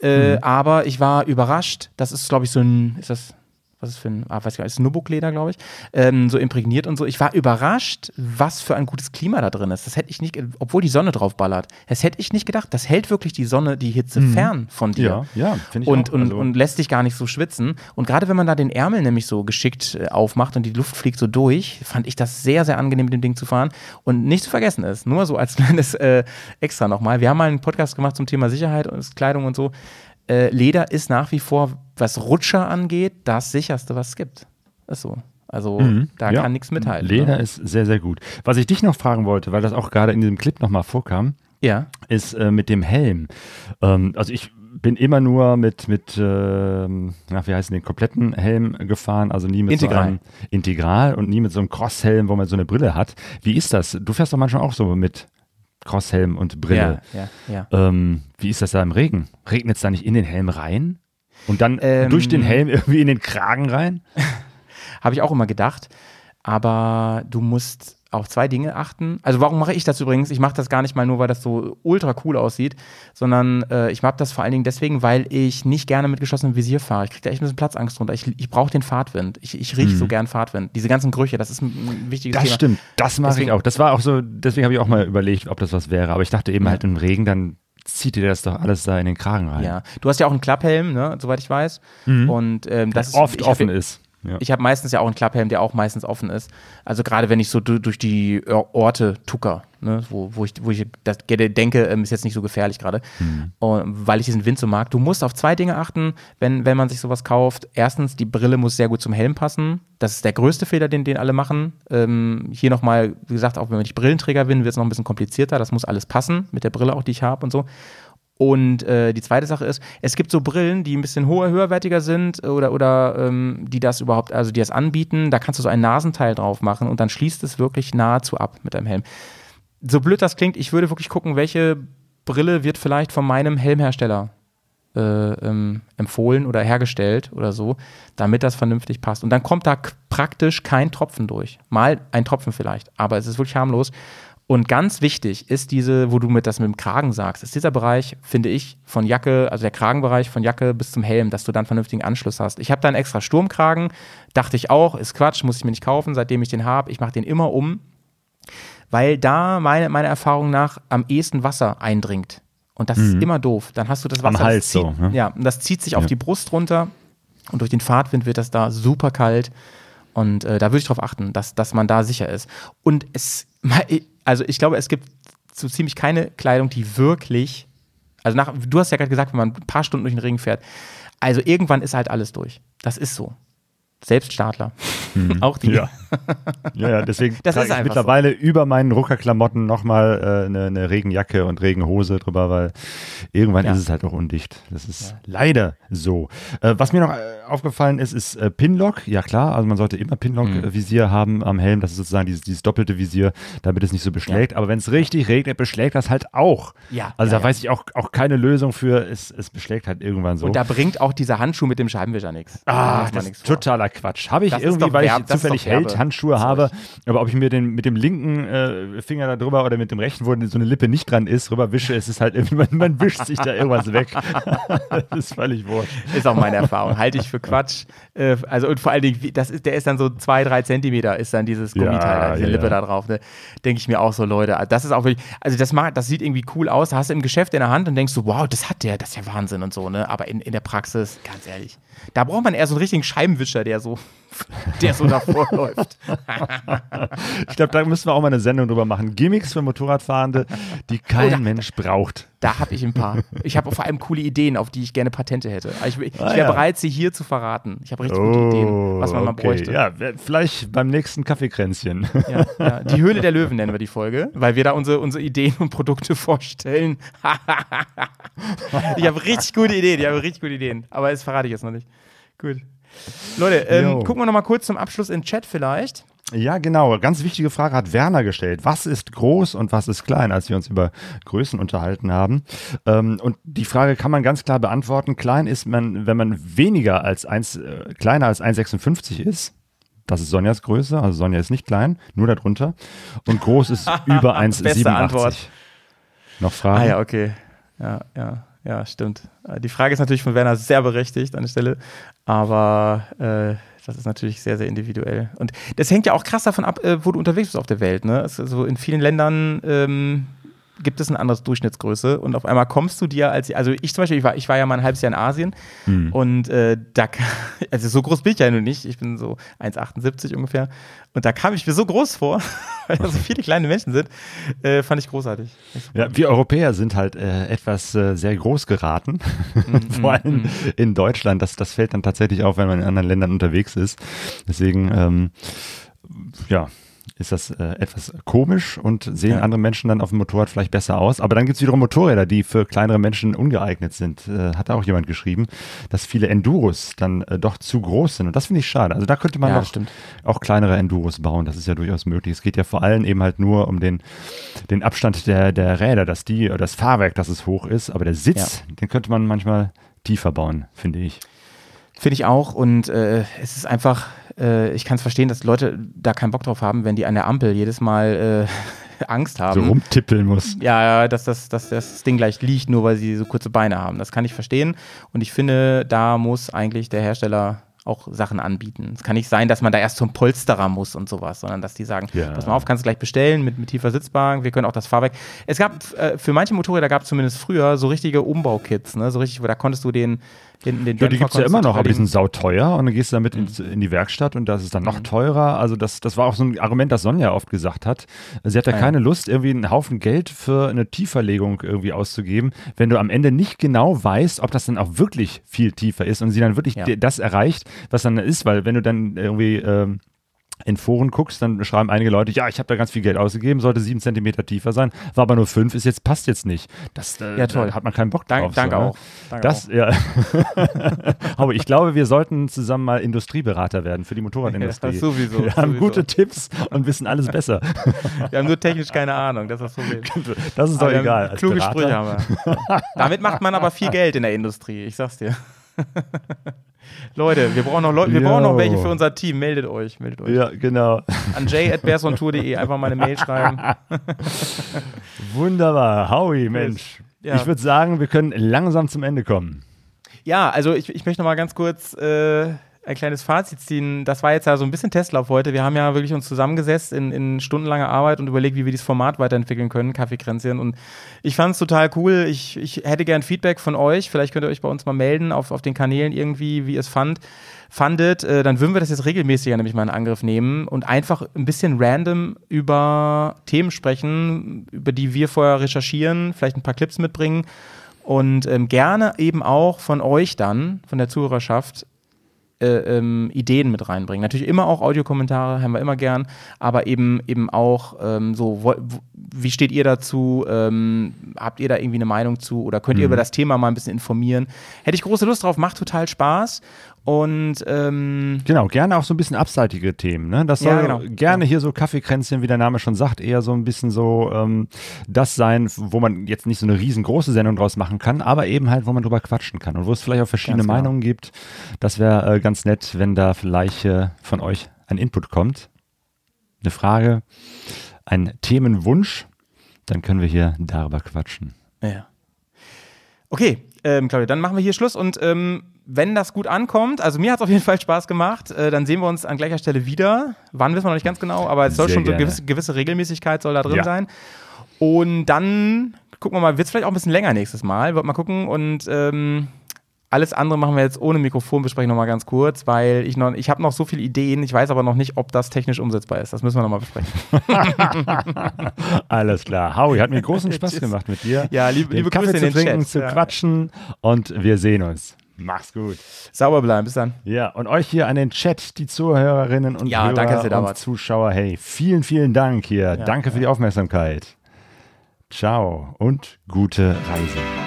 Äh, mhm. Aber ich war überrascht. Das ist, glaube ich, so ein, ist das was ist für ein, ah, weiß ich gar nicht, Snubbuck-Leder, glaube ich, ähm, so imprägniert und so. Ich war überrascht, was für ein gutes Klima da drin ist. Das hätte ich nicht, obwohl die Sonne drauf ballert. Das hätte ich nicht gedacht. Das hält wirklich die Sonne, die Hitze mhm. fern von dir. Ja, ja finde ich und, auch. Und, also. und lässt dich gar nicht so schwitzen. Und gerade wenn man da den Ärmel nämlich so geschickt äh, aufmacht und die Luft fliegt so durch, fand ich das sehr, sehr angenehm, mit dem Ding zu fahren. Und nicht zu vergessen ist, nur so als kleines äh, Extra nochmal. Wir haben mal einen Podcast gemacht zum Thema Sicherheit und Kleidung und so. Äh, Leder ist nach wie vor, was Rutscher angeht, das sicherste, was es gibt. Ist so. Also mhm, da ja. kann nichts mithalten. Leder ne? ist sehr, sehr gut. Was ich dich noch fragen wollte, weil das auch gerade in diesem Clip nochmal vorkam, ja. ist äh, mit dem Helm. Ähm, also ich bin immer nur mit, mit ähm, ach, wie heißt den kompletten Helm gefahren, also nie mit Integral. so einem Integral und nie mit so einem Crosshelm, wo man so eine Brille hat. Wie ist das? Du fährst doch manchmal auch so mit Crosshelm und Brille. Ja, ja, ja. Ähm, wie ist das da im Regen? Regnet es da nicht in den Helm rein? Und dann ähm, durch den Helm irgendwie in den Kragen rein? Habe ich auch immer gedacht. Aber du musst auf zwei Dinge achten. Also warum mache ich das übrigens? Ich mache das gar nicht mal nur, weil das so ultra cool aussieht, sondern äh, ich mache das vor allen Dingen deswegen, weil ich nicht gerne mit geschlossenem Visier fahre. Ich kriege da echt ein bisschen Platzangst drunter. Ich, ich brauche den Fahrtwind. Ich, ich rieche mhm. so gern Fahrtwind. Diese ganzen Gerüche, das ist ein, wichtiges das Thema. Das stimmt, das mache ich auch. Das war auch so, deswegen habe ich auch mal überlegt, ob das was wäre. Aber ich dachte eben ja. halt im Regen, dann zieht dir das doch alles da in den Kragen rein. Ja, du hast ja auch einen Klapphelm, ne, soweit ich weiß. Mhm. Und ähm, das ist, oft offen ist. Ja. Ich habe meistens ja auch einen Klapphelm, der auch meistens offen ist. Also gerade wenn ich so durch die Orte tucker, ne, wo, wo, ich, wo ich das denke, ähm, ist jetzt nicht so gefährlich gerade, mhm. weil ich diesen Wind so mag. Du musst auf zwei Dinge achten, wenn, wenn man sich sowas kauft. Erstens, die Brille muss sehr gut zum Helm passen. Das ist der größte Fehler, den, den alle machen. Ähm, hier nochmal, wie gesagt, auch wenn ich Brillenträger bin, wird es noch ein bisschen komplizierter. Das muss alles passen, mit der Brille auch, die ich habe und so. Und äh, die zweite Sache ist, es gibt so Brillen, die ein bisschen hoher, höherwertiger sind oder, oder ähm, die das überhaupt, also die das anbieten. Da kannst du so ein Nasenteil drauf machen und dann schließt es wirklich nahezu ab mit deinem Helm. So blöd das klingt, ich würde wirklich gucken, welche Brille wird vielleicht von meinem Helmhersteller äh, ähm, empfohlen oder hergestellt oder so, damit das vernünftig passt. Und dann kommt da praktisch kein Tropfen durch. Mal ein Tropfen vielleicht, aber es ist wirklich harmlos. Und ganz wichtig ist diese, wo du mit das mit dem Kragen sagst, ist dieser Bereich, finde ich, von Jacke, also der Kragenbereich von Jacke bis zum Helm, dass du dann vernünftigen Anschluss hast. Ich habe da einen extra Sturmkragen, dachte ich auch, ist Quatsch, muss ich mir nicht kaufen, seitdem ich den habe. Ich mache den immer um, weil da meine, meiner Erfahrung nach am ehesten Wasser eindringt. Und das ist immer doof. Dann hast du das Wasser. Am Hals das zieht, so, ne? Ja, und das zieht sich auf Ja. die Brust runter und durch den Fahrtwind wird das da super kalt. Und äh, da würde ich darauf achten, dass, dass man da sicher ist. Und es, also ich glaube, es gibt so ziemlich keine Kleidung, die wirklich, also nach, du hast ja gerade gesagt, wenn man ein paar Stunden durch den Regen fährt, also irgendwann ist halt alles durch. Das ist so. Selbst Startler. Auch die. Mhm. Ja. Ja, ja, deswegen Das trage ist ich mittlerweile über meinen Ruckerklamotten nochmal äh, eine, eine Regenjacke und Regenhose drüber, weil irgendwann Ja. ist es halt auch undicht. Das ist leider so. Äh, was mir noch äh, aufgefallen ist, ist äh, Pinlock. Ja klar, also man sollte immer Mhm. Pinlock-Visier haben am Helm. Das ist sozusagen dieses, dieses doppelte Visier, damit es nicht so beschlägt. Aber wenn es richtig regnet, beschlägt das halt auch. Ja, Also ja, da ja. weiß ich auch, auch keine Lösung für. Es, es beschlägt halt irgendwann so. Und da bringt auch dieser Handschuh mit dem Scheibenwischer nichts. Da Ah, man das ist vor. Totaler Quatsch. Habe ich Das irgendwie, weil ich das ist zufällig Held-Handschuhe habe, aber ob ich mir den mit dem linken äh, Finger da drüber oder mit dem rechten, wo so eine Lippe nicht dran ist, rüber wische, es ist halt irgendwie, man, man wischt sich da irgendwas weg. das ist völlig wurscht. Ist auch meine Erfahrung. Halte ich für Quatsch. Äh, also und vor allen Dingen, das ist, der ist dann so zwei, drei Zentimeter, ist dann dieses Gummiteil, Ja, diese ja, Lippe ja. da drauf. Ne? Denke ich mir auch so, Leute, das ist auch wirklich, also das, macht, das sieht irgendwie cool aus. Da hast du im Geschäft in der Hand und denkst so, wow, das hat der, das ist ja Wahnsinn und so, ne? Aber in, in der Praxis, ganz ehrlich, da braucht man eher so einen richtigen Scheibenwischer, der so, der so davor läuft. Ich glaube, da müssen wir auch mal eine Sendung drüber machen. Gimmicks für Motorradfahrende, die kein da- Mensch braucht. Da habe ich ein paar. Ich habe vor allem coole Ideen, auf die ich gerne Patente hätte. Ich, ich Ah, wäre ja. bereit, sie hier zu verraten. Ich habe richtig gute Ideen, was man mal Oh, okay. bräuchte. Ja, vielleicht beim nächsten Kaffeekränzchen. Ja, ja. Die Höhle der Löwen nennen wir die Folge, weil wir da unsere, unsere Ideen und Produkte vorstellen. ich habe richtig gute Ideen, ich habe richtig gute Ideen. Aber das verrate ich jetzt noch nicht. Gut. Leute, ähm, gucken wir noch mal kurz zum Abschluss in den Chat vielleicht. Ja, genau. Ganz wichtige Frage hat Werner gestellt. Was ist groß und was ist klein, als wir uns über Größen unterhalten haben? Ähm, und die Frage kann man ganz klar beantworten. Klein ist man, wenn man weniger als 1, äh, kleiner als 1,56 ist. Das ist Sonjas Größe. Also Sonja ist nicht klein, nur darunter. Und groß ist über 1,87. Antwort. Noch Fragen? Ah ja, okay. Ja, ja, ja, stimmt. Äh, Die Frage ist natürlich von Werner sehr berechtigt an der Stelle, aber äh, das ist natürlich sehr, sehr individuell. Und das hängt ja auch krass davon ab, äh, wo du unterwegs bist auf der Welt. Ne? Es ist so in vielen Ländern ähm, gibt es eine andere Durchschnittsgröße und auf einmal kommst du dir als, also ich zum Beispiel, ich war, ich war ja mal ein halbes Jahr in Asien und äh, da, also so groß bin ich ja nun nicht, ich bin so 1,78 ungefähr und da kam ich mir so groß vor, weil da so viele kleine Menschen sind, äh, fand ich großartig. Ja, wir Europäer sind halt äh, etwas äh, sehr groß geraten, vor allem in Deutschland. Das, das fällt dann tatsächlich auf, wenn man in anderen Ländern unterwegs ist. Deswegen, ähm, ja, ist das äh, etwas komisch und sehen Ja. andere Menschen dann auf dem Motorrad vielleicht besser aus. Aber dann gibt es wiederum Motorräder, die für kleinere Menschen ungeeignet sind. Äh, hat auch jemand geschrieben, dass viele Enduros dann äh, doch zu groß sind. Und das finde ich schade. Also da könnte man Ja, stimmt. auch kleinere Enduros bauen. Das ist ja durchaus möglich. Es geht ja vor allem eben halt nur um den, den Abstand der, der Räder, dass die, oder das Fahrwerk, dass es hoch ist. Aber der Sitz, den könnte man manchmal tiefer bauen, finde ich. Finde ich auch. Und äh, es ist einfach, äh, ich kann es verstehen, dass Leute da keinen Bock drauf haben, wenn die an der Ampel jedes Mal äh, Angst haben. So rumtippeln muss. Ja, dass das, dass das Ding gleich liegt, nur weil sie so kurze Beine haben. Das kann ich verstehen. Und ich finde, da muss eigentlich der Hersteller auch Sachen anbieten. Es kann nicht sein, dass man da erst zum Polsterer muss und sowas, sondern dass die sagen, Ja. pass mal auf, kannst du gleich bestellen mit, mit tiefer Sitzbank, wir können auch das Fahrwerk. Es gab, äh, für manche Motorräder gab es zumindest früher so richtige Umbau-Kits, ne? so richtig, wo da konntest du den, den, den Ja, die gibt es ja immer noch, aber die sind sauteuer und dann gehst du damit Mhm. in die Werkstatt und das ist dann noch teurer. Also das, das war auch so ein Argument, das Sonja oft gesagt hat. Sie hat ja Ah, ja. keine Lust, irgendwie einen Haufen Geld für eine Tieferlegung irgendwie auszugeben, wenn du am Ende nicht genau weißt, ob das dann auch wirklich viel tiefer ist und sie dann wirklich Ja. das erreicht, was dann ist, weil wenn du dann irgendwie ähm, in Foren guckst, dann schreiben einige Leute, ja, ich habe da ganz viel Geld ausgegeben, sollte sieben Zentimeter tiefer sein, war aber nur fünf, ist jetzt, passt jetzt nicht. Das äh, Ja, toll. da hat man keinen Bock Dank- drauf. danke so, ne? auch. Danke das, ja. aber ich glaube, wir sollten zusammen mal Industrieberater werden für die Motorradindustrie. Ja, sowieso, Wir haben sowieso. gute Tipps und wissen alles besser. Wir haben nur technisch keine Ahnung, das ist Problem. Das ist doch Aber egal. Kluge Berater- Sprüche haben wir. Damit macht man aber viel Geld in der Industrie, ich sag's dir. Leute, wir brauchen noch Leute, wir brauchen noch welche für unser Team. Meldet euch, meldet euch. Ja, genau. An j.bearsontour.de einfach mal eine Mail schreiben. Wunderbar. Howie, Mensch. Ja. Ich würde sagen, wir können langsam zum Ende kommen. Ja, also ich, ich möchte noch mal ganz kurz äh, ein kleines Fazit ziehen. Das war jetzt ja so ein bisschen Testlauf heute. Wir haben ja wirklich uns zusammengesetzt in, in stundenlanger Arbeit und überlegt, wie wir dieses Format weiterentwickeln können, Kaffeekränzchen. Und ich fand es total cool. Ich, ich hätte gern Feedback von euch. Vielleicht könnt ihr euch bei uns mal melden auf, auf den Kanälen irgendwie, wie ihr es fand, fandet. Äh, dann würden wir das jetzt regelmäßiger nämlich mal in Angriff nehmen und einfach ein bisschen random über Themen sprechen, über die wir vorher recherchieren, vielleicht ein paar Clips mitbringen. Und ähm, gerne eben auch von euch dann, von der Zuhörerschaft, äh, ähm, Ideen mit reinbringen. Natürlich immer auch Audiokommentare, haben wir immer gern, aber eben eben auch ähm, so, wo, wie steht ihr dazu? Ähm, habt ihr da irgendwie eine Meinung zu oder könnt ihr Mhm. über das Thema mal ein bisschen informieren? Hätte ich große Lust drauf, macht total Spaß und ähm, Genau, gerne auch so ein bisschen abseitige Themen. Ne? Das soll Ja, genau. gerne hier so Kaffeekränzchen, wie der Name schon sagt, eher so ein bisschen so ähm, das sein, wo man jetzt nicht so eine riesengroße Sendung draus machen kann, aber eben halt, wo man drüber quatschen kann und wo es vielleicht auch verschiedene Ganz genau. Meinungen gibt. Das wäre äh, ganz nett, wenn da vielleicht äh, von euch ein Input kommt. Eine Frage, ein Themenwunsch, dann können wir hier darüber quatschen. Ja. Okay, ähm, Claudia, dann machen wir hier Schluss und ähm, wenn das gut ankommt, also mir hat es auf jeden Fall Spaß gemacht, äh, dann sehen wir uns an gleicher Stelle wieder. Wann wissen wir noch nicht ganz genau, aber es soll Sehr schon so eine gewisse, gewisse Regelmäßigkeit soll da drin Ja. sein. Und dann gucken wir mal, wird es vielleicht auch ein bisschen länger nächstes Mal, wird mal gucken und ähm, alles andere machen wir jetzt ohne Mikrofon, besprechen noch mal ganz kurz, weil ich noch, ich habe noch so viele Ideen, ich weiß aber noch nicht, ob das technisch umsetzbar ist. Das müssen wir noch mal besprechen. Alles klar. Howie, hat mir großen Spaß gemacht mit dir. Ja, liebe- den liebe Kaffee Grüße in zu den trinken, Chat. zu Ja. quatschen und wir sehen uns. Mach's gut. Sauber bleiben, bis dann. Ja, und euch hier an den Chat, die Zuhörerinnen und Ja, Hörer danke, und. Zuschauer. Hey, vielen, vielen Dank hier. Ja, danke für die Aufmerksamkeit. Ciao und gute Reise.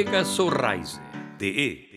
Pegaso Reise.de